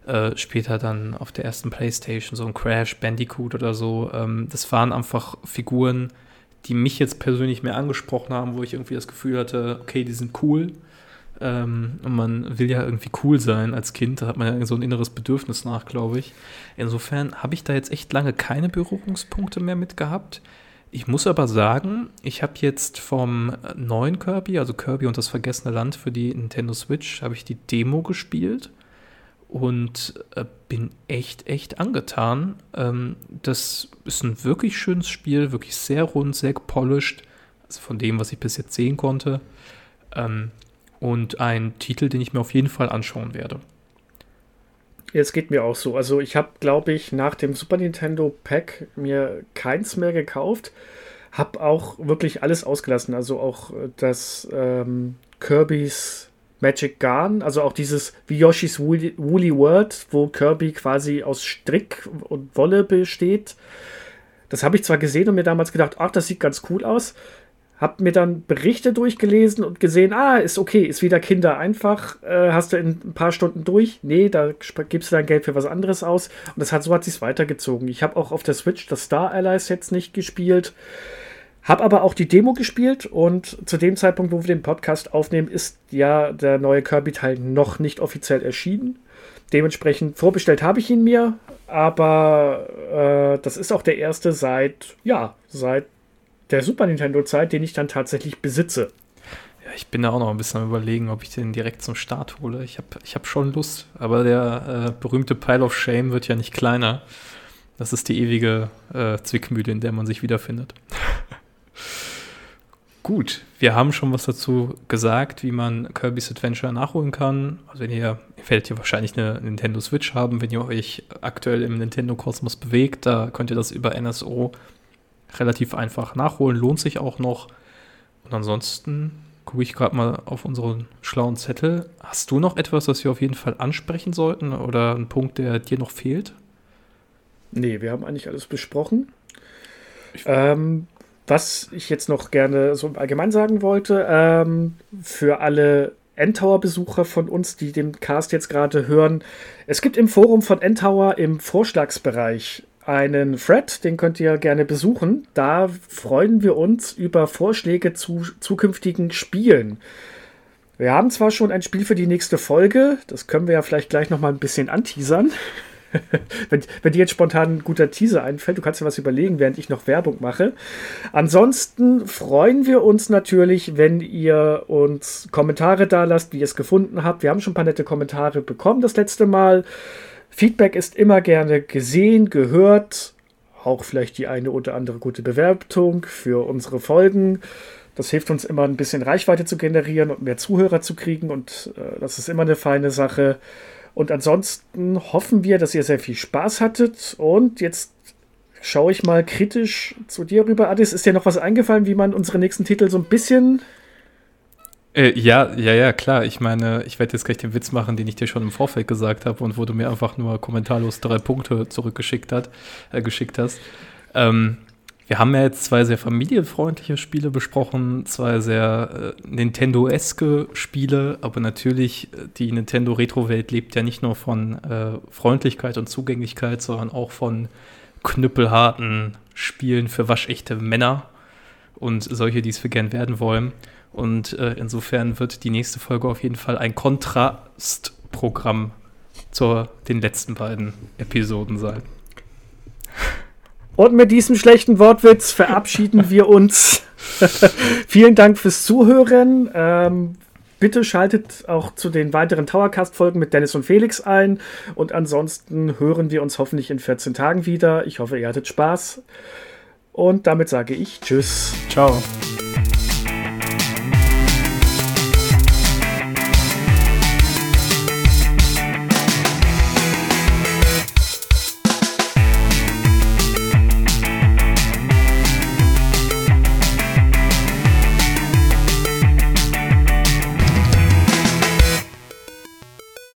äh, später dann auf der ersten Playstation so ein Crash Bandicoot oder so. Ähm, das waren einfach Figuren, die mich jetzt persönlich mehr angesprochen haben, wo ich irgendwie das Gefühl hatte, okay, die sind cool. Ähm, und man will ja irgendwie cool sein als Kind, da hat man ja so ein inneres Bedürfnis nach, glaube ich. Insofern habe ich da jetzt echt lange keine Berührungspunkte mehr mit gehabt. Ich muss aber sagen, ich habe jetzt vom neuen Kirby, also Kirby und das vergessene Land für die Nintendo Switch, habe ich die Demo gespielt und äh, bin echt, echt angetan. Ähm, das ist ein wirklich schönes Spiel, wirklich sehr rund, sehr gepolished, also von dem, was ich bis jetzt sehen konnte. Ähm, und ein Titel, den ich mir auf jeden Fall anschauen werde. Jetzt geht mir auch so. Also ich habe, glaube ich, nach dem Super Nintendo Pack mir keins mehr gekauft. Habe auch wirklich alles ausgelassen. Also auch äh, das ähm, Kirby's Magic Garn, also auch dieses wie Yoshi's Woolly, Woolly World, wo Kirby quasi aus Strick und Wolle besteht. Das habe ich zwar gesehen und mir damals gedacht, ach, das sieht ganz cool aus. Hab mir dann Berichte durchgelesen und gesehen, ah, ist okay, ist wieder Kinder einfach, äh, hast du in ein paar Stunden durch. Nee, da gibst du dein Geld für was anderes aus. Und das hat so hat sich weitergezogen. Ich habe auch auf der Switch das Star Allies jetzt nicht gespielt. Hab aber auch die Demo gespielt und zu dem Zeitpunkt, wo wir den Podcast aufnehmen, ist ja der neue Kirby-Teil noch nicht offiziell erschienen. Dementsprechend vorbestellt habe ich ihn mir, aber äh, das ist auch der erste seit, ja, seit der Super Nintendo-Zeit, den ich dann tatsächlich besitze. Ja, ich bin da auch noch ein bisschen am überlegen, ob ich den direkt zum Start hole. Ich habe ich hab schon Lust, aber der äh, berühmte Pile of Shame wird ja nicht kleiner. Das ist die ewige äh, Zwickmühle, in der man sich wiederfindet. Gut, wir haben schon was dazu gesagt, wie man Kirby's Adventure nachholen kann. Also wenn ihr, ihr werdet ja wahrscheinlich eine Nintendo Switch haben, wenn ihr euch aktuell im Nintendo-Kosmos bewegt, da könnt ihr das über NSO relativ einfach nachholen, lohnt sich auch noch. Und ansonsten gucke ich gerade mal auf unseren schlauen Zettel. Hast du noch etwas, das wir auf jeden Fall ansprechen sollten oder ein Punkt, der dir noch fehlt? Nee, wir haben eigentlich alles besprochen. Ähm, was ich jetzt noch gerne so allgemein sagen wollte, ähm, für alle Endtower-Besucher von uns, die den Cast jetzt gerade hören, es gibt im Forum von Endtower im Vorschlagsbereich einen Thread, den könnt ihr gerne besuchen. Da freuen wir uns über Vorschläge zu zukünftigen Spielen. Wir haben zwar schon ein Spiel für die nächste Folge, das können wir ja vielleicht gleich noch mal ein bisschen anteasern. wenn, wenn dir jetzt spontan ein guter Teaser einfällt, du kannst dir was überlegen, während ich noch Werbung mache. Ansonsten freuen wir uns natürlich, wenn ihr uns Kommentare da lasst, wie ihr es gefunden habt. Wir haben schon ein paar nette Kommentare bekommen das letzte Mal. Feedback ist immer gerne gesehen, gehört. Auch vielleicht die eine oder andere gute Bewertung für unsere Folgen. Das hilft uns immer ein bisschen Reichweite zu generieren und mehr Zuhörer zu kriegen und äh, das ist immer eine feine Sache. Und ansonsten hoffen wir, dass ihr sehr viel Spaß hattet und jetzt schaue ich mal kritisch zu dir rüber. Adis, ist dir noch was eingefallen, wie man unsere nächsten Titel so ein bisschen äh, ja, ja, ja, klar. Ich meine, ich werde jetzt gleich den Witz machen, den ich dir schon im Vorfeld gesagt habe und wo du mir einfach nur kommentarlos drei Punkte zurückgeschickt hat, äh, geschickt hast. Ähm, wir haben ja jetzt zwei sehr familienfreundliche Spiele besprochen, zwei sehr äh, Nintendo-eske Spiele, aber natürlich, äh, die Nintendo Retro-Welt lebt ja nicht nur von äh, Freundlichkeit und Zugänglichkeit, sondern auch von knüppelharten Spielen für waschechte Männer und solche, die es für gern werden wollen. Und äh, insofern wird die nächste Folge auf jeden Fall ein Kontrastprogramm zu den letzten beiden Episoden sein. Und mit diesem schlechten Wortwitz verabschieden wir uns. Vielen Dank fürs Zuhören. Ähm, bitte schaltet auch zu den weiteren Towercast-Folgen mit Dennis und Felix ein. Und ansonsten hören wir uns hoffentlich in 14 Tagen wieder. Ich hoffe, ihr hattet Spaß. Und damit sage ich Tschüss. Ciao.